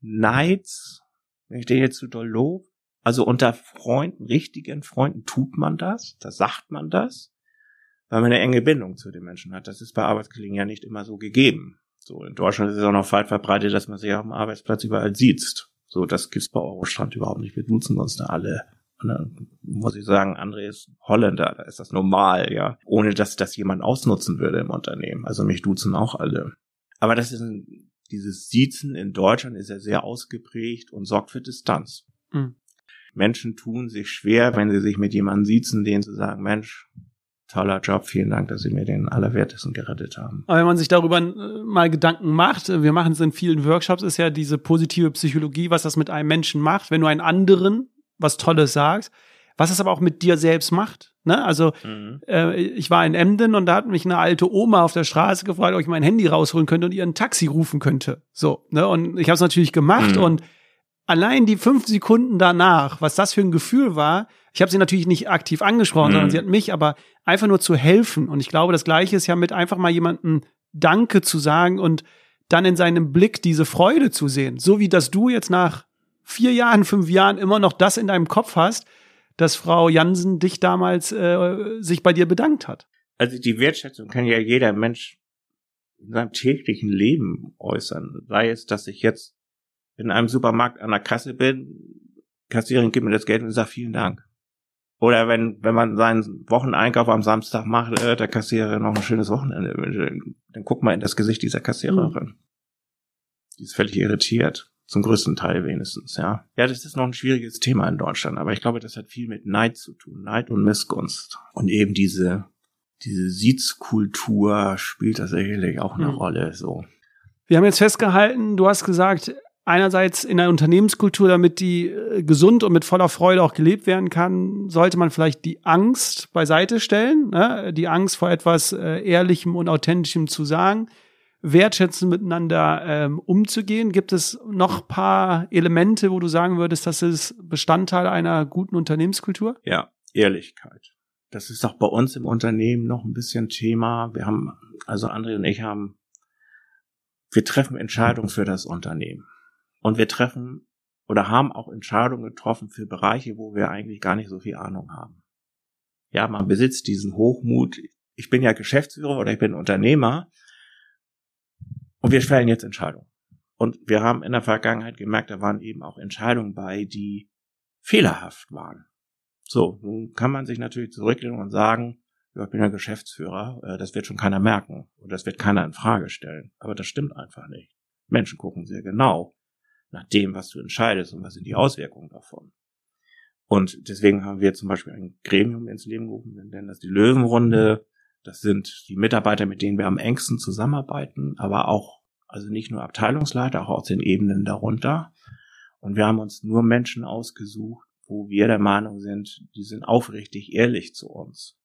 Neids, wenn ich den jetzt zu doll lob, Also unter Freunden, richtigen Freunden tut man das, da sagt man das, weil man eine enge Bindung zu den Menschen hat. Das ist bei Arbeitskollegen ja nicht immer so gegeben. So, in Deutschland ist es auch noch weit verbreitet, dass man sich auf dem Arbeitsplatz überall sieht. So, das gibt's bei Eurostrand überhaupt nicht. Wir duzen uns da alle. Und dann muss ich sagen, André ist Holländer, da ist das normal, ja. Ohne dass das jemand ausnutzen würde im Unternehmen. Also mich duzen auch alle. Aber das ist ein, dieses Siezen in Deutschland ist ja sehr ausgeprägt und sorgt für Distanz. Mhm. Menschen tun sich schwer, wenn sie sich mit jemandem siezen, denen zu sagen, Mensch, toller Job, vielen Dank, dass Sie mir den Allerwertesten gerettet haben. Aber wenn man sich darüber äh, mal Gedanken macht, äh, wir machen es in vielen Workshops, ist ja diese positive Psychologie, was das mit einem Menschen macht, wenn du einen anderen was Tolles sagst, was es aber auch mit dir selbst macht. Ne? Also mhm. äh, ich war in Emden und da hat mich eine alte Oma auf der Straße gefragt, ob ich mein Handy rausholen könnte und ihr ein Taxi rufen könnte. So, ne? Und ich habe es natürlich gemacht mhm. und allein die fünf Sekunden danach, was das für ein Gefühl war, ich habe sie natürlich nicht aktiv angesprochen, mhm. sondern sie hat mich aber einfach nur zu helfen. Und ich glaube, das Gleiche ist ja mit einfach mal jemandem Danke zu sagen und dann in seinem Blick diese Freude zu sehen. So wie dass du jetzt nach vier Jahren, fünf Jahren immer noch das in deinem Kopf hast, dass Frau Jansen dich damals äh, sich bei dir bedankt hat. Also die Wertschätzung kann ja jeder Mensch in seinem täglichen Leben äußern. Sei es, dass ich jetzt in einem Supermarkt an der Kasse bin, Kassiererin gibt mir das Geld und sagt vielen Dank. Oder wenn, wenn man seinen Wocheneinkauf am Samstag macht, äh, der Kassiererin noch ein schönes Wochenende dann guck mal in das Gesicht dieser Kassiererin. Mhm. Die ist völlig irritiert. Zum größten Teil wenigstens, ja. Ja, das ist noch ein schwieriges Thema in Deutschland, aber ich glaube, das hat viel mit Neid zu tun. Neid und Missgunst. Und eben diese, diese Siezkultur spielt das sicherlich auch eine mhm. Rolle, so. Wir haben jetzt festgehalten, du hast gesagt, einerseits in der Unternehmenskultur, damit die äh, gesund und mit voller Freude auch gelebt werden kann, sollte man vielleicht die Angst beiseite stellen, ne? die Angst vor etwas äh, Ehrlichem und Authentischem zu sagen, wertschätzen miteinander ähm, umzugehen. Gibt es noch paar Elemente, wo du sagen würdest, das ist Bestandteil einer guten Unternehmenskultur? Ja, Ehrlichkeit. Das ist auch bei uns im Unternehmen noch ein bisschen Thema. Wir haben, also André und ich haben, wir treffen Entscheidungen für das Unternehmen. Und wir treffen oder haben auch Entscheidungen getroffen für Bereiche, wo wir eigentlich gar nicht so viel Ahnung haben. Ja, man besitzt diesen Hochmut. Ich bin ja Geschäftsführer oder ich bin Unternehmer und wir fällen jetzt Entscheidungen. Und wir haben in der Vergangenheit gemerkt, da waren eben auch Entscheidungen bei, die fehlerhaft waren. So, nun kann man sich natürlich zurücklehnen und sagen, ja, ich bin ja Geschäftsführer, äh, das wird schon keiner merken und das wird keiner in Frage stellen. Aber das stimmt einfach nicht. Menschen gucken sehr genau nach dem, was du entscheidest und was sind die Auswirkungen davon. Und deswegen haben wir zum Beispiel ein Gremium ins Leben gerufen, wir nennen das die Löwenrunde. Das sind die Mitarbeiter, mit denen wir am engsten zusammenarbeiten, aber auch, also nicht nur Abteilungsleiter, auch aus den Ebenen darunter. Und wir haben uns nur Menschen ausgesucht, wo wir der Meinung sind, die sind aufrichtig ehrlich zu uns.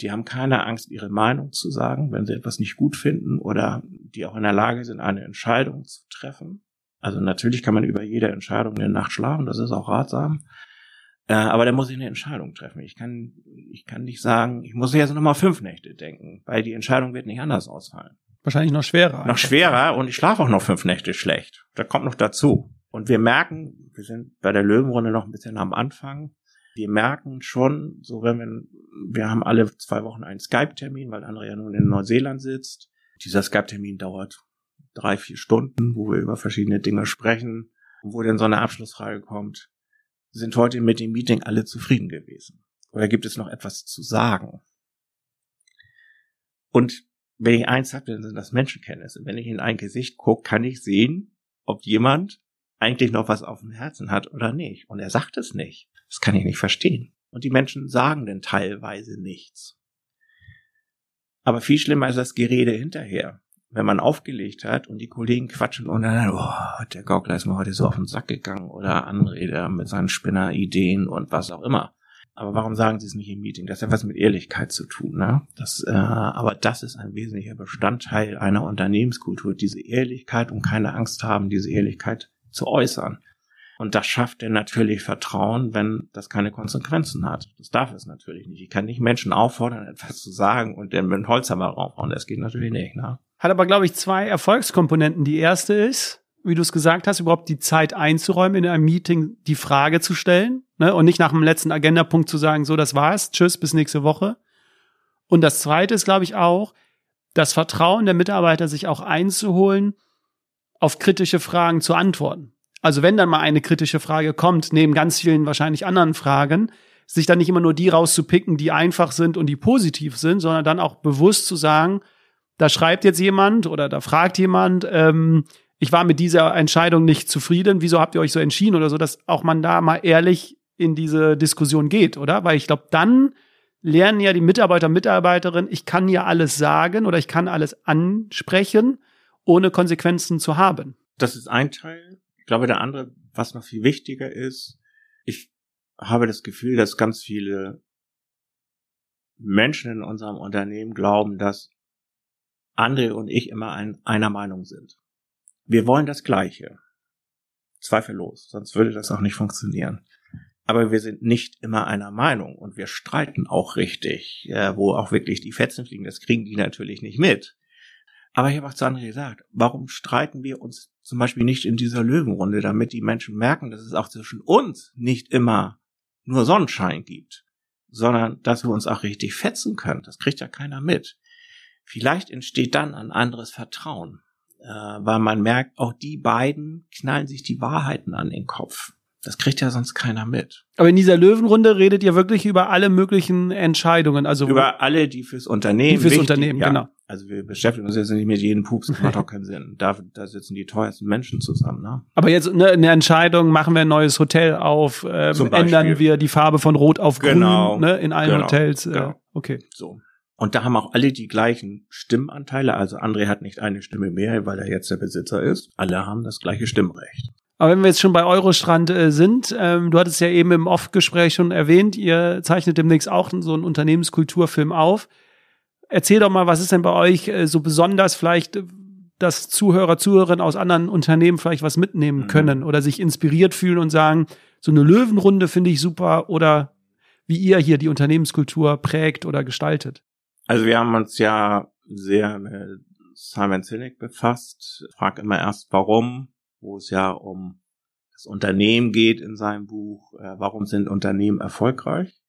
Die haben keine Angst, ihre Meinung zu sagen, wenn sie etwas nicht gut finden oder die auch in der Lage sind, eine Entscheidung zu treffen. Also natürlich kann man über jede Entscheidung eine Nacht schlafen, das ist auch ratsam. Äh, aber da muss ich eine Entscheidung treffen. Ich kann, ich kann nicht sagen, ich muss jetzt nochmal fünf Nächte denken, weil die Entscheidung wird nicht anders ausfallen. Wahrscheinlich noch schwerer. Noch schwerer und ich schlafe auch noch fünf Nächte schlecht. Da kommt noch dazu. Und wir merken, wir sind bei der Löwenrunde noch ein bisschen am Anfang. Wir merken schon, so wenn wir, wir haben alle zwei Wochen einen Skype-Termin, weil Andrea nun in Neuseeland sitzt. Dieser Skype-Termin dauert drei, vier Stunden, wo wir über verschiedene Dinge sprechen wo dann so eine Abschlussfrage kommt. Sind heute mit dem Meeting alle zufrieden gewesen? Oder gibt es noch etwas zu sagen? Und wenn ich eins habe, dann sind das Menschenkenntnisse. Wenn ich in ein Gesicht gucke, kann ich sehen, ob jemand eigentlich noch was auf dem Herzen hat oder nicht. Und er sagt es nicht. Das kann ich nicht verstehen. Und die Menschen sagen denn teilweise nichts. Aber viel schlimmer ist das Gerede hinterher wenn man aufgelegt hat und die Kollegen quatschen und dann, oh, der Gaukler ist mir heute so auf den Sack gegangen oder Anrede mit seinen Spinnerideen und was auch immer. Aber warum sagen sie es nicht im Meeting? Das hat was mit Ehrlichkeit zu tun, ne? Das, äh, aber das ist ein wesentlicher Bestandteil einer Unternehmenskultur, diese Ehrlichkeit und keine Angst haben, diese Ehrlichkeit zu äußern. Und das schafft dann natürlich Vertrauen, wenn das keine Konsequenzen hat. Das darf es natürlich nicht. Ich kann nicht Menschen auffordern, etwas zu sagen und dann mit dem Holzhammer raufhauen. Das geht natürlich nicht. Ne? Hat aber, glaube ich, zwei Erfolgskomponenten. Die erste ist, wie du es gesagt hast, überhaupt die Zeit einzuräumen, in einem Meeting die Frage zu stellen. Ne? Und nicht nach dem letzten Agendapunkt zu sagen, so, das war's, tschüss, bis nächste Woche. Und das zweite ist, glaube ich, auch, das Vertrauen der Mitarbeiter, sich auch einzuholen, auf kritische Fragen zu antworten. Also wenn dann mal eine kritische Frage kommt, neben ganz vielen wahrscheinlich anderen Fragen, sich dann nicht immer nur die rauszupicken, die einfach sind und die positiv sind, sondern dann auch bewusst zu sagen, da schreibt jetzt jemand oder da fragt jemand, ähm, ich war mit dieser Entscheidung nicht zufrieden, wieso habt ihr euch so entschieden oder so, dass auch man da mal ehrlich in diese Diskussion geht, oder? Weil ich glaube, dann lernen ja die Mitarbeiter, Mitarbeiterinnen, ich kann ja alles sagen oder ich kann alles ansprechen, ohne Konsequenzen zu haben. Das ist ein Teil. Ich glaube, der andere, was noch viel wichtiger ist, ich habe das Gefühl, dass ganz viele Menschen in unserem Unternehmen glauben, dass André und ich immer ein, einer Meinung sind. Wir wollen das Gleiche. Zweifellos, sonst würde das auch nicht funktionieren. Aber wir sind nicht immer einer Meinung und wir streiten auch richtig, äh, wo auch wirklich die Fetzen fliegen. Das kriegen die natürlich nicht mit. Aber ich habe auch zu André gesagt, warum streiten wir uns zum Beispiel nicht in dieser Löwenrunde, damit die Menschen merken, dass es auch zwischen uns nicht immer nur Sonnenschein gibt, sondern dass wir uns auch richtig fetzen können. Das kriegt ja keiner mit. Vielleicht entsteht dann ein anderes Vertrauen, äh, weil man merkt, auch die beiden knallen sich die Wahrheiten an den Kopf. Das kriegt ja sonst keiner mit. Aber in dieser Löwenrunde redet ihr wirklich über alle möglichen Entscheidungen, also über alle, die fürs Unternehmen. Die fürs wichtig, Unternehmen, ja. genau. Also wir beschäftigen uns jetzt nicht mit jedem Pups, das macht auch keinen Sinn. Da, da sitzen die teuersten Menschen zusammen. Ne? Aber jetzt ne, eine Entscheidung, machen wir ein neues Hotel auf, ähm, ändern wir die Farbe von Rot auf genau, Grün ne, in allen genau, Hotels. Äh, genau. Okay. So. Und da haben auch alle die gleichen Stimmanteile. Also André hat nicht eine Stimme mehr, weil er jetzt der Besitzer ist. Alle haben das gleiche Stimmrecht. Aber wenn wir jetzt schon bei Eurostrand äh, sind, ähm, du hattest ja eben im Off-Gespräch schon erwähnt, ihr zeichnet demnächst auch so einen Unternehmenskulturfilm auf. Erzähl doch mal, was ist denn bei euch äh, so besonders vielleicht, äh, dass Zuhörer, Zuhörerinnen aus anderen Unternehmen vielleicht was mitnehmen mhm. können oder sich inspiriert fühlen und sagen, so eine Löwenrunde finde ich super oder wie ihr hier die Unternehmenskultur prägt oder gestaltet. Also wir haben uns ja sehr mit Simon Sinek befasst. Frag immer erst, warum, wo es ja um das Unternehmen geht in seinem Buch. Äh, warum sind Unternehmen erfolgreich?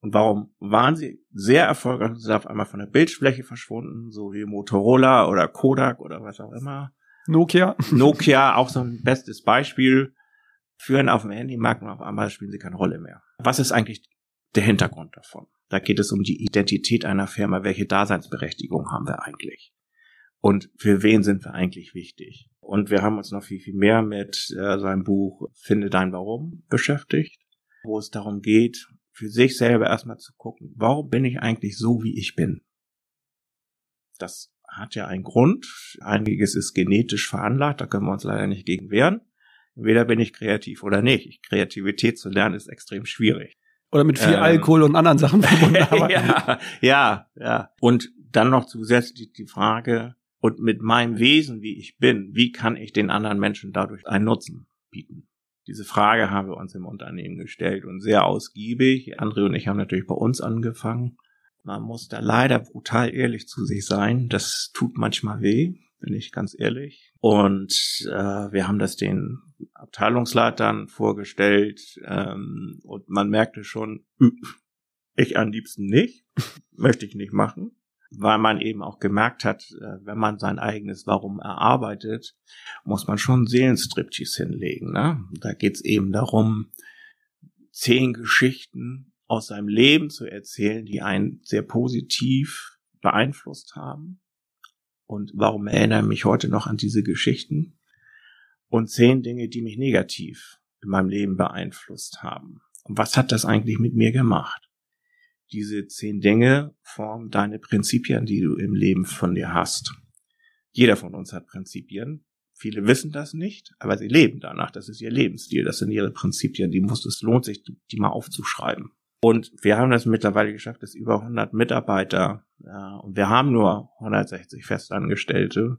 Und warum waren sie sehr erfolgreich und sind auf einmal von der Bildfläche verschwunden, so wie Motorola oder Kodak oder was auch immer. Nokia. Nokia, auch so ein bestes Beispiel. Führen auf dem Handymarkt und auf einmal spielen sie keine Rolle mehr. Was ist eigentlich der Hintergrund davon? Da geht es um die Identität einer Firma. Welche Daseinsberechtigung haben wir eigentlich? Und für wen sind wir eigentlich wichtig? Und wir haben uns noch viel, viel mehr mit äh, seinem Buch Finde dein Warum beschäftigt, wo es darum geht, für sich selber erstmal zu gucken, warum bin ich eigentlich so, wie ich bin? Das hat ja einen Grund. Einiges ist genetisch veranlagt, da können wir uns leider nicht gegen wehren. Entweder bin ich kreativ oder nicht. Kreativität zu lernen ist extrem schwierig. Oder mit viel ähm, Alkohol und anderen Sachen verbunden. ja, ja, ja. Und dann noch zusätzlich die Frage, und mit meinem Wesen, wie ich bin, wie kann ich den anderen Menschen dadurch einen Nutzen bieten? Diese Frage haben wir uns im Unternehmen gestellt und sehr ausgiebig. André und ich haben natürlich bei uns angefangen. Man muss da leider brutal ehrlich zu sich sein. Das tut manchmal weh, bin ich ganz ehrlich. Und äh, wir haben das den Abteilungsleitern vorgestellt ähm, und man merkte schon, ich am liebsten nicht, möchte ich nicht machen weil man eben auch gemerkt hat, äh, wenn man sein eigenes Warum erarbeitet, muss man schon Seelenstriptease hinlegen. Ne? Da geht's eben darum, zehn Geschichten aus seinem Leben zu erzählen, die einen sehr positiv beeinflusst haben. Und warum erinnere ich mich heute noch an diese Geschichten? Und zehn Dinge, die mich negativ in meinem Leben beeinflusst haben. Und was hat das eigentlich mit mir gemacht? Diese zehn Dinge formen deine Prinzipien, die du im Leben von dir hast. Jeder von uns hat Prinzipien. Viele wissen das nicht, aber sie leben danach. Das ist ihr Lebensstil. Das sind ihre Prinzipien. Die muss, es lohnt sich, die mal aufzuschreiben. Und wir haben das mittlerweile geschafft, dass über 100 Mitarbeiter, ja, und wir haben nur 160 Festangestellte,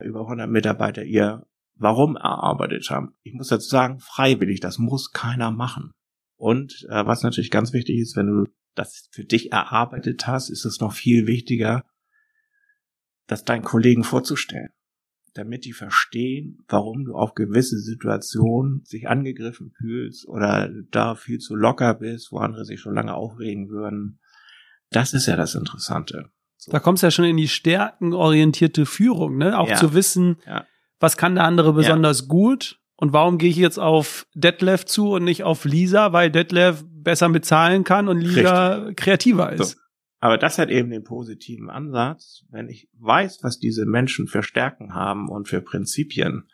über 100 Mitarbeiter ihr Warum erarbeitet haben. Ich muss dazu sagen, freiwillig, das muss keiner machen. Und äh, was natürlich ganz wichtig ist, wenn du das für dich erarbeitet hast, ist es noch viel wichtiger, das deinen Kollegen vorzustellen. damit die verstehen, warum du auf gewisse Situationen sich angegriffen fühlst oder da viel zu locker bist, wo andere sich schon lange aufregen würden. Das ist ja das Interessante. So. Da kommst du ja schon in die stärkenorientierte Führung, ne? Auch ja. zu wissen, ja. Was kann der andere besonders ja. gut und warum gehe ich jetzt auf Detlef zu und nicht auf Lisa, weil Detlef besser bezahlen kann und Lisa Richtig. kreativer ist. So. Aber das hat eben den positiven Ansatz, wenn ich weiß, was diese Menschen für Stärken haben und für Prinzipien,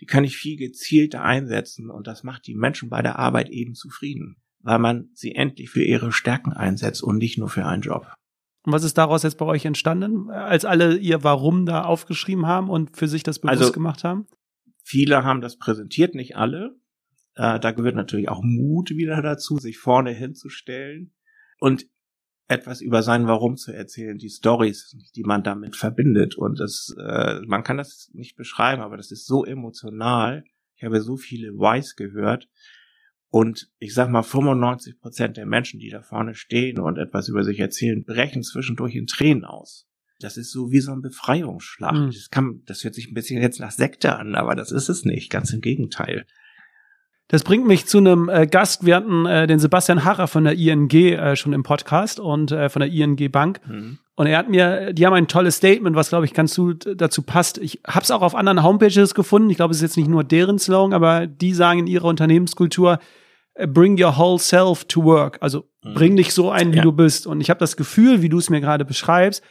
die kann ich viel gezielter einsetzen und das macht die Menschen bei der Arbeit eben zufrieden, weil man sie endlich für ihre Stärken einsetzt und nicht nur für einen Job. Und was ist daraus jetzt bei euch entstanden, als alle ihr Warum da aufgeschrieben haben und für sich das bewusst also, gemacht haben? Viele haben das präsentiert, nicht alle. Äh, da gehört natürlich auch Mut wieder dazu, sich vorne hinzustellen. Und etwas über sein Warum zu erzählen, die Stories, die man damit verbindet. Und das, äh, man kann das nicht beschreiben, aber das ist so emotional. Ich habe so viele Whys gehört. Und ich sag mal, 95 Prozent der Menschen, die da vorne stehen und etwas über sich erzählen, brechen zwischendurch in Tränen aus. Das ist so wie so ein Befreiungsschlag. Mhm. Das, kann, das hört sich ein bisschen jetzt nach Sekte an, aber das ist es nicht. Ganz im Gegenteil. Das bringt mich zu einem äh, Gast. Wir hatten äh, den Sebastian Harrer von der ING äh, schon im Podcast und äh, von der ING Bank. Mhm. Und er hat mir, die haben ein tolles Statement, was glaube ich ganz gut dazu passt. Ich habe es auch auf anderen Homepages gefunden. Ich glaube, es ist jetzt nicht nur deren Slogan, aber die sagen in ihrer Unternehmenskultur, äh, bring your whole self to work. Also mhm. bring dich so ein, wie ja. du bist. Und ich habe das Gefühl, wie du es mir gerade beschreibst,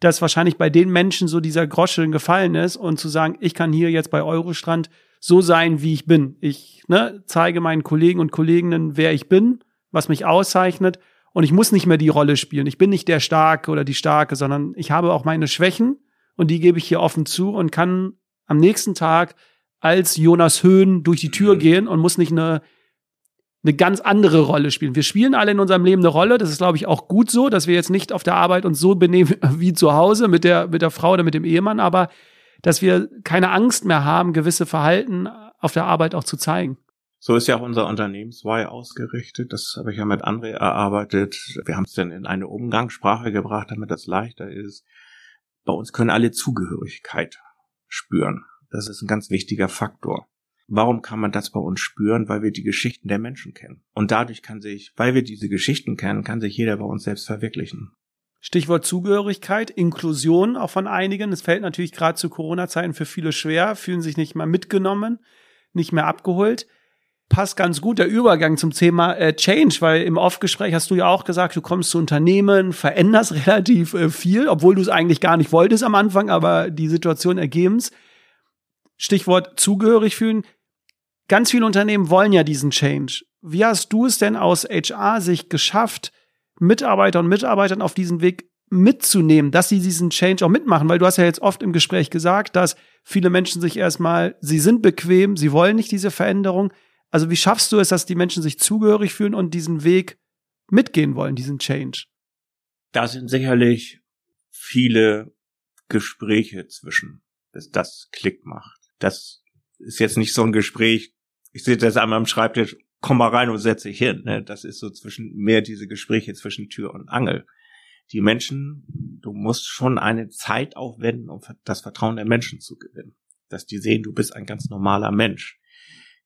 dass wahrscheinlich bei den Menschen so dieser Groschen gefallen ist und zu sagen, ich kann hier jetzt bei Eurostrand so sein, wie ich bin. Ich ne, zeige meinen Kollegen und Kolleginnen, wer ich bin, was mich auszeichnet. Und ich muss nicht mehr die Rolle spielen. Ich bin nicht der Starke oder die Starke, sondern ich habe auch meine Schwächen und die gebe ich hier offen zu und kann am nächsten Tag als Jonas Höhn durch die Tür mhm. gehen und muss nicht eine, eine ganz andere Rolle spielen. Wir spielen alle in unserem Leben eine Rolle. Das ist, glaube ich, auch gut so, dass wir jetzt nicht auf der Arbeit uns so benehmen wie zu Hause mit der, mit der Frau oder mit dem Ehemann, aber dass wir keine Angst mehr haben, gewisse Verhalten auf der Arbeit auch zu zeigen. So ist ja auch unser Unternehmenswei ausgerichtet. Das habe ich ja mit André erarbeitet. Wir haben es dann in eine Umgangssprache gebracht, damit das leichter ist. Bei uns können alle Zugehörigkeit spüren. Das ist ein ganz wichtiger Faktor. Warum kann man das bei uns spüren? Weil wir die Geschichten der Menschen kennen. Und dadurch kann sich, weil wir diese Geschichten kennen, kann sich jeder bei uns selbst verwirklichen. Stichwort Zugehörigkeit, Inklusion auch von einigen. Es fällt natürlich gerade zu Corona-Zeiten für viele schwer, fühlen sich nicht mehr mitgenommen, nicht mehr abgeholt. Passt ganz gut der Übergang zum Thema äh, Change, weil im Off-Gespräch hast du ja auch gesagt, du kommst zu Unternehmen, veränderst relativ äh, viel, obwohl du es eigentlich gar nicht wolltest am Anfang, aber die Situation ergeben's. Stichwort zugehörig fühlen. Ganz viele Unternehmen wollen ja diesen Change. Wie hast du es denn aus HR-Sicht geschafft, Mitarbeiter und Mitarbeitern auf diesen Weg mitzunehmen, dass sie diesen Change auch mitmachen, weil du hast ja jetzt oft im Gespräch gesagt, dass viele Menschen sich erstmal, sie sind bequem, sie wollen nicht diese Veränderung. Also wie schaffst du es, dass die Menschen sich zugehörig fühlen und diesen Weg mitgehen wollen, diesen Change? Da sind sicherlich viele Gespräche zwischen, bis das Klick macht. Das ist jetzt nicht so ein Gespräch, ich sehe das einmal am Schreibtisch, komm mal rein und setz dich hin. Ne? Das ist so zwischen mehr diese Gespräche zwischen Tür und Angel. Die Menschen, du musst schon eine Zeit aufwenden, um das Vertrauen der Menschen zu gewinnen. Dass die sehen, du bist ein ganz normaler Mensch.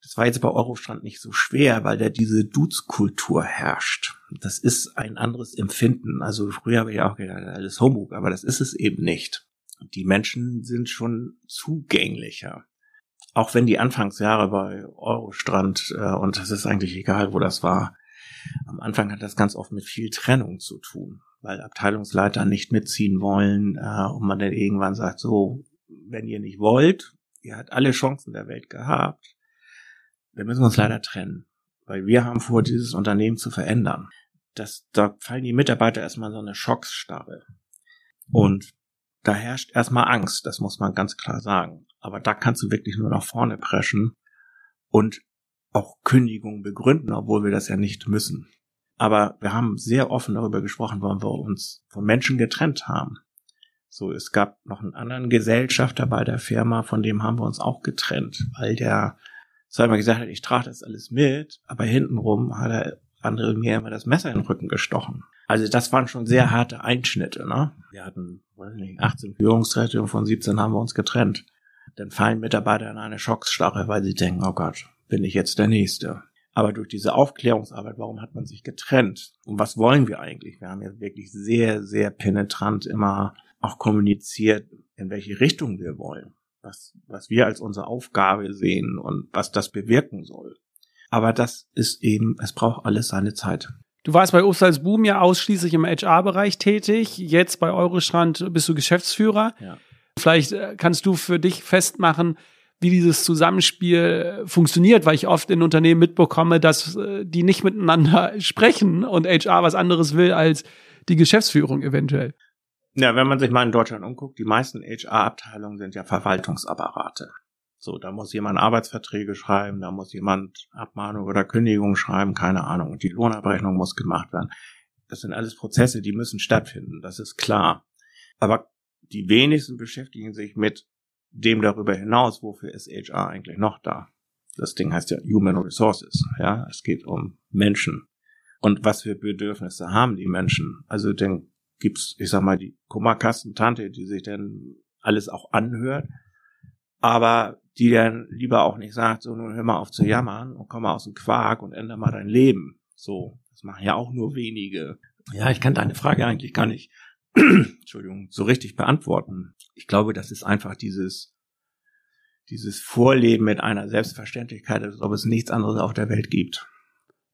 Das war jetzt bei Eurostrand nicht so schwer, weil da diese Dudes-Kultur herrscht. Das ist ein anderes Empfinden. Also früher habe ich auch gedacht, alles Homburg, aber das ist es eben nicht. Die Menschen sind schon zugänglicher auch wenn die Anfangsjahre bei Eurostrand, äh, und das ist eigentlich egal, wo das war, am Anfang hat das ganz oft mit viel Trennung zu tun, weil Abteilungsleiter nicht mitziehen wollen äh, und man dann irgendwann sagt, so, wenn ihr nicht wollt, ihr habt alle Chancen der Welt gehabt, dann müssen wir uns leider trennen, weil wir haben vor, dieses Unternehmen zu verändern. Das, da fallen die Mitarbeiter erstmal so eine Schocksstarre. Und da herrscht erstmal Angst, das muss man ganz klar sagen. Aber da kannst du wirklich nur nach vorne preschen und auch Kündigungen begründen, obwohl wir das ja nicht müssen. Aber wir haben sehr offen darüber gesprochen, warum wir uns von Menschen getrennt haben. So, es gab noch einen anderen Gesellschafter bei der Firma, von dem haben wir uns auch getrennt, weil der zweimal gesagt hat, ich trage das alles mit, aber hintenrum hat er andere mir immer das Messer in den Rücken gestochen. Also das waren schon sehr harte Einschnitte, ne? Wir hatten, weiß nicht, 18 Führungskräfte und von 17 haben wir uns getrennt dann fallen Mitarbeiter in eine Schocksstarre, weil sie denken, oh Gott, bin ich jetzt der Nächste. Aber durch diese Aufklärungsarbeit, warum hat man sich getrennt? Und was wollen wir eigentlich? Wir haben ja wirklich sehr, sehr penetrant immer auch kommuniziert, in welche Richtung wir wollen, was, was wir als unsere Aufgabe sehen und was das bewirken soll. Aber das ist eben, es braucht alles seine Zeit. Du warst bei Obst Boom ja ausschließlich im HR-Bereich tätig. Jetzt bei Eurostrand bist du Geschäftsführer. Ja. Vielleicht äh, kannst du für dich festmachen, wie dieses Zusammenspiel funktioniert, weil ich oft in Unternehmen mitbekomme, dass äh, die nicht miteinander sprechen und HR was anderes will als die Geschäftsführung eventuell. Ja, wenn man sich mal in Deutschland umguckt, die meisten HR-Abteilungen sind ja Verwaltungsapparate. So, da muss jemand Arbeitsverträge schreiben, da muss jemand Abmahnung oder Kündigung schreiben, keine Ahnung. Die Lohnabrechnung muss gemacht werden. Das sind alles Prozesse, die müssen stattfinden, das ist klar. Aber die wenigsten beschäftigen sich mit dem darüber hinaus, wofür ist HR eigentlich noch da? Das Ding heißt ja Human Resources, ja. Es geht um Menschen. Und was für Bedürfnisse haben die Menschen? Also dann gibt's, ich sag mal, die Kummerkastentante, die sich dann alles auch anhört, aber die dann lieber auch nicht sagt, so nun hör mal auf zu jammern und komm mal aus dem Quark und ändere mal dein Leben. So, das machen ja auch nur wenige. Ja, ich kann deine Frage eigentlich gar nicht Entschuldigung, so richtig beantworten. Ich glaube, das ist einfach dieses, dieses Vorleben mit einer Selbstverständlichkeit, als ob es nichts anderes auf der Welt gibt.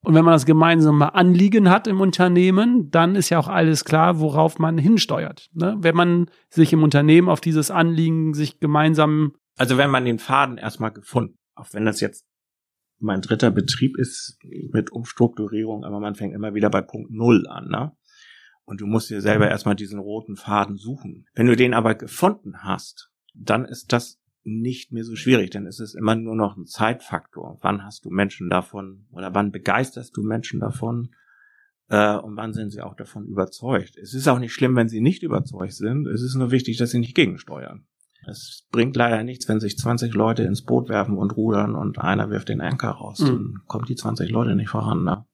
Und wenn man das gemeinsame Anliegen hat im Unternehmen, dann ist ja auch alles klar, worauf man hinsteuert. Ne? Wenn man sich im Unternehmen auf dieses Anliegen sich gemeinsam. Also wenn man den Faden erstmal gefunden, auch wenn das jetzt mein dritter Betrieb ist mit Umstrukturierung, aber man fängt immer wieder bei Punkt Null an, ne? Und du musst dir selber erstmal diesen roten Faden suchen. Wenn du den aber gefunden hast, dann ist das nicht mehr so schwierig, denn es ist immer nur noch ein Zeitfaktor. Wann hast du Menschen davon oder wann begeisterst du Menschen davon äh, und wann sind sie auch davon überzeugt? Es ist auch nicht schlimm, wenn sie nicht überzeugt sind. Es ist nur wichtig, dass sie nicht gegensteuern. Es bringt leider nichts, wenn sich 20 Leute ins Boot werfen und rudern und einer wirft den Anker raus. Mhm. Dann kommt die 20 Leute nicht voran. Ne?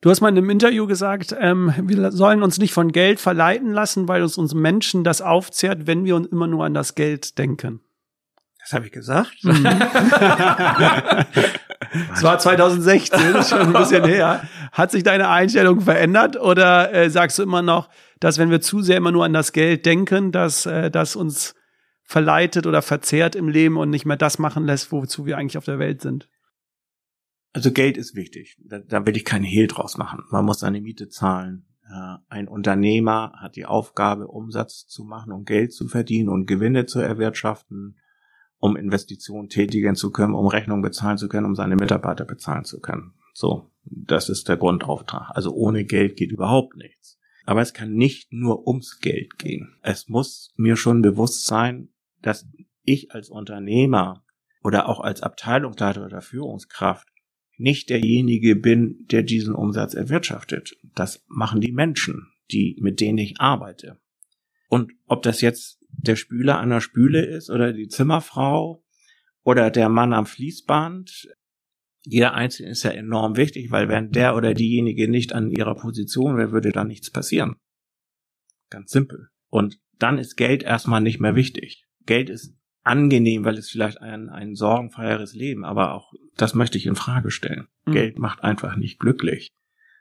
Du hast mal in einem Interview gesagt, ähm, wir sollen uns nicht von Geld verleiten lassen, weil uns uns Menschen das aufzehrt, wenn wir uns immer nur an das Geld denken. Das habe ich gesagt. Mhm. Es war 2016, ist schon ein bisschen her. Hat sich deine Einstellung verändert oder äh, sagst du immer noch, dass wenn wir zu sehr immer nur an das Geld denken, dass äh, das uns verleitet oder verzehrt im Leben und nicht mehr das machen lässt, wozu wir eigentlich auf der Welt sind? Also Geld ist wichtig. Da, da will ich keinen Hehl draus machen. Man muss seine Miete zahlen. Ein Unternehmer hat die Aufgabe, Umsatz zu machen und Geld zu verdienen und Gewinne zu erwirtschaften, um Investitionen tätigen zu können, um Rechnungen bezahlen zu können, um seine Mitarbeiter bezahlen zu können. So, das ist der Grundauftrag. Also ohne Geld geht überhaupt nichts. Aber es kann nicht nur ums Geld gehen. Es muss mir schon bewusst sein, dass ich als Unternehmer oder auch als Abteilungsleiter oder Führungskraft nicht derjenige bin, der diesen Umsatz erwirtschaftet. Das machen die Menschen, die, mit denen ich arbeite. Und ob das jetzt der Spüler an der Spüle ist oder die Zimmerfrau oder der Mann am Fließband, jeder Einzelne ist ja enorm wichtig, weil wenn der oder diejenige nicht an ihrer Position wäre, würde da nichts passieren. Ganz simpel. Und dann ist Geld erstmal nicht mehr wichtig. Geld ist angenehm, weil es vielleicht ein, ein sorgenfreieres Leben, aber auch das möchte ich in Frage stellen. Mhm. Geld macht einfach nicht glücklich.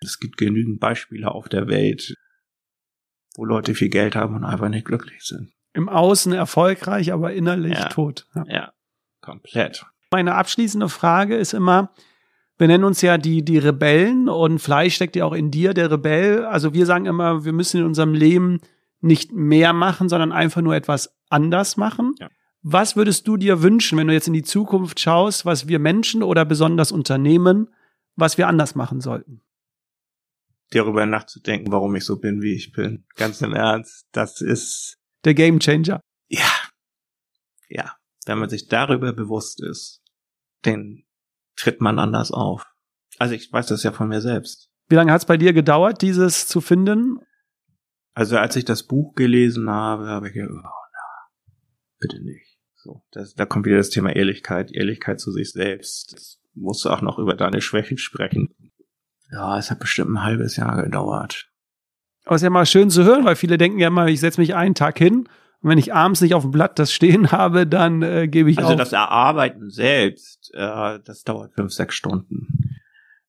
Es gibt genügend Beispiele auf der Welt, wo Leute viel Geld haben und einfach nicht glücklich sind. Im Außen erfolgreich, aber innerlich ja. tot. Ja. ja, komplett. Meine abschließende Frage ist immer, wir nennen uns ja die, die Rebellen und Fleisch steckt ja auch in dir, der Rebell. Also wir sagen immer, wir müssen in unserem Leben nicht mehr machen, sondern einfach nur etwas anders machen. Ja. Was würdest du dir wünschen, wenn du jetzt in die Zukunft schaust, was wir Menschen oder besonders Unternehmen, was wir anders machen sollten? Darüber nachzudenken, warum ich so bin, wie ich bin. Ganz im Ernst, das ist der Game Changer. Ja. Ja. Wenn man sich darüber bewusst ist, dann tritt man anders auf. Also ich weiß das ja von mir selbst. Wie lange hat es bei dir gedauert, dieses zu finden? Also als ich das Buch gelesen habe, habe ich gedacht, oh, na, bitte nicht. So, das, da kommt wieder das Thema Ehrlichkeit, Ehrlichkeit zu sich selbst. Das musst du auch noch über deine Schwächen sprechen. Ja, es hat bestimmt ein halbes Jahr gedauert. Aber es ist ja mal schön zu hören, weil viele denken ja immer, ich setze mich einen Tag hin Und wenn ich abends nicht auf dem Blatt das stehen habe, dann äh, gebe ich Also auf. das Erarbeiten selbst, äh, das dauert fünf, sechs Stunden.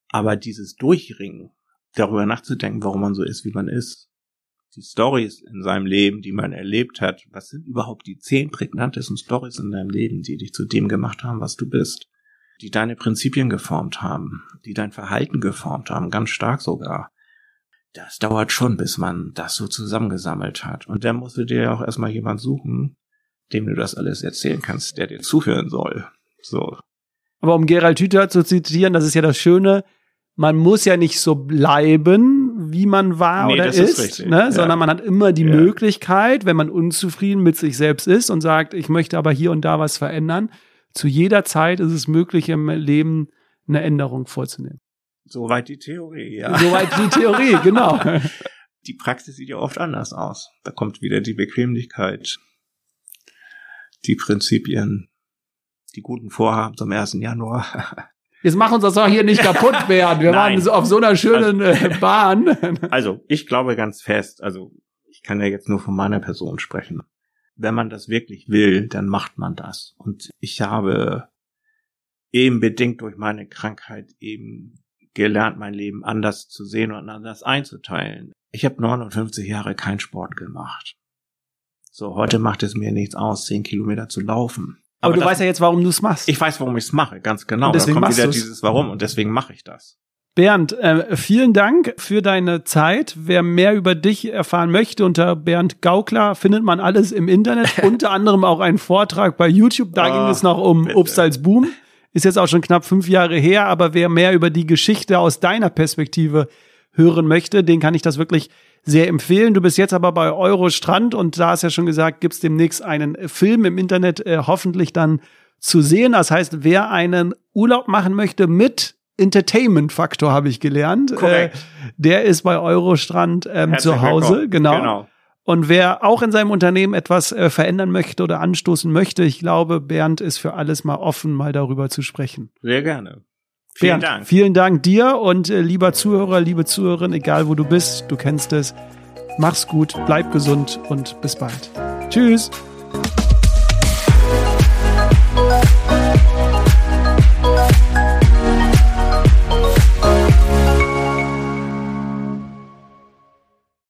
Aber dieses Durchringen, darüber nachzudenken, warum man so ist, wie man ist, die Stories in seinem Leben, die man erlebt hat, was sind überhaupt die zehn prägnantesten Stories in deinem Leben, die dich zu dem gemacht haben, was du bist, die deine Prinzipien geformt haben, die dein Verhalten geformt haben, ganz stark sogar. Das dauert schon, bis man das so zusammengesammelt hat. Und dann musst du dir ja auch erstmal jemand suchen, dem du das alles erzählen kannst, der dir zuhören soll. So. Aber um Gerald Hüther zu zitieren, das ist ja das Schöne, man muss ja nicht so bleiben, wie man war Nee, oder ist, ist ne? ja. sondern man hat immer die Ja. Möglichkeit, wenn man unzufrieden mit sich selbst ist und sagt, ich möchte aber hier und da was verändern, zu jeder Zeit ist es möglich, im Leben eine Änderung vorzunehmen. Soweit die Theorie, ja. Soweit die Theorie, genau. Die Praxis sieht ja oft anders aus. Da kommt wieder die Bequemlichkeit, die Prinzipien, die guten Vorhaben zum 1. Januar. Jetzt mach uns das doch hier nicht kaputt, Bernd. Wir Nein. waren auf so einer schönen äh, Bahn. Also, ich glaube ganz fest, also ich kann ja jetzt nur von meiner Person sprechen. Wenn man das wirklich will, dann macht man das. Und ich habe eben bedingt durch meine Krankheit eben gelernt, mein Leben anders zu sehen und anders einzuteilen. Ich habe 59 Jahre keinen Sport gemacht. So, heute macht es mir nichts aus, 10 Kilometer zu laufen. Aber, du das- weißt ja jetzt, warum du es machst. ich weiß, warum ich es mache, ganz genau. Und deswegen da kommt wieder du's. dieses Warum und deswegen mache ich das. Bernd, äh, vielen Dank für deine Zeit. Wer mehr über dich erfahren möchte, unter Bernd Gaukler findet man alles im Internet, unter anderem auch einen Vortrag bei YouTube. Da Ah, ging es noch um bitte. Obst als Boom. Ist jetzt auch schon knapp fünf Jahre her, aber wer mehr über die Geschichte aus deiner Perspektive hören möchte, den kann ich das wirklich sehr empfehlen. Du bist jetzt aber bei Eurostrand und da hast ja schon gesagt, gibt's demnächst einen Film im Internet, äh, hoffentlich dann zu sehen. Das heißt, wer einen Urlaub machen möchte mit Entertainment-Faktor, habe ich gelernt, äh, der ist bei Eurostrand ähm, zu Hause. willkommen. Genau. genau. Und wer auch in seinem Unternehmen etwas äh, verändern möchte oder anstoßen möchte, ich glaube, Bernd ist für alles mal offen, mal darüber zu sprechen. Sehr gerne. Vielen Bernd, Dank. Vielen Dank dir und äh, lieber Zuhörer, liebe Zuhörerin, egal wo du bist, du kennst es. Mach's gut, bleib gesund und bis bald. Tschüss.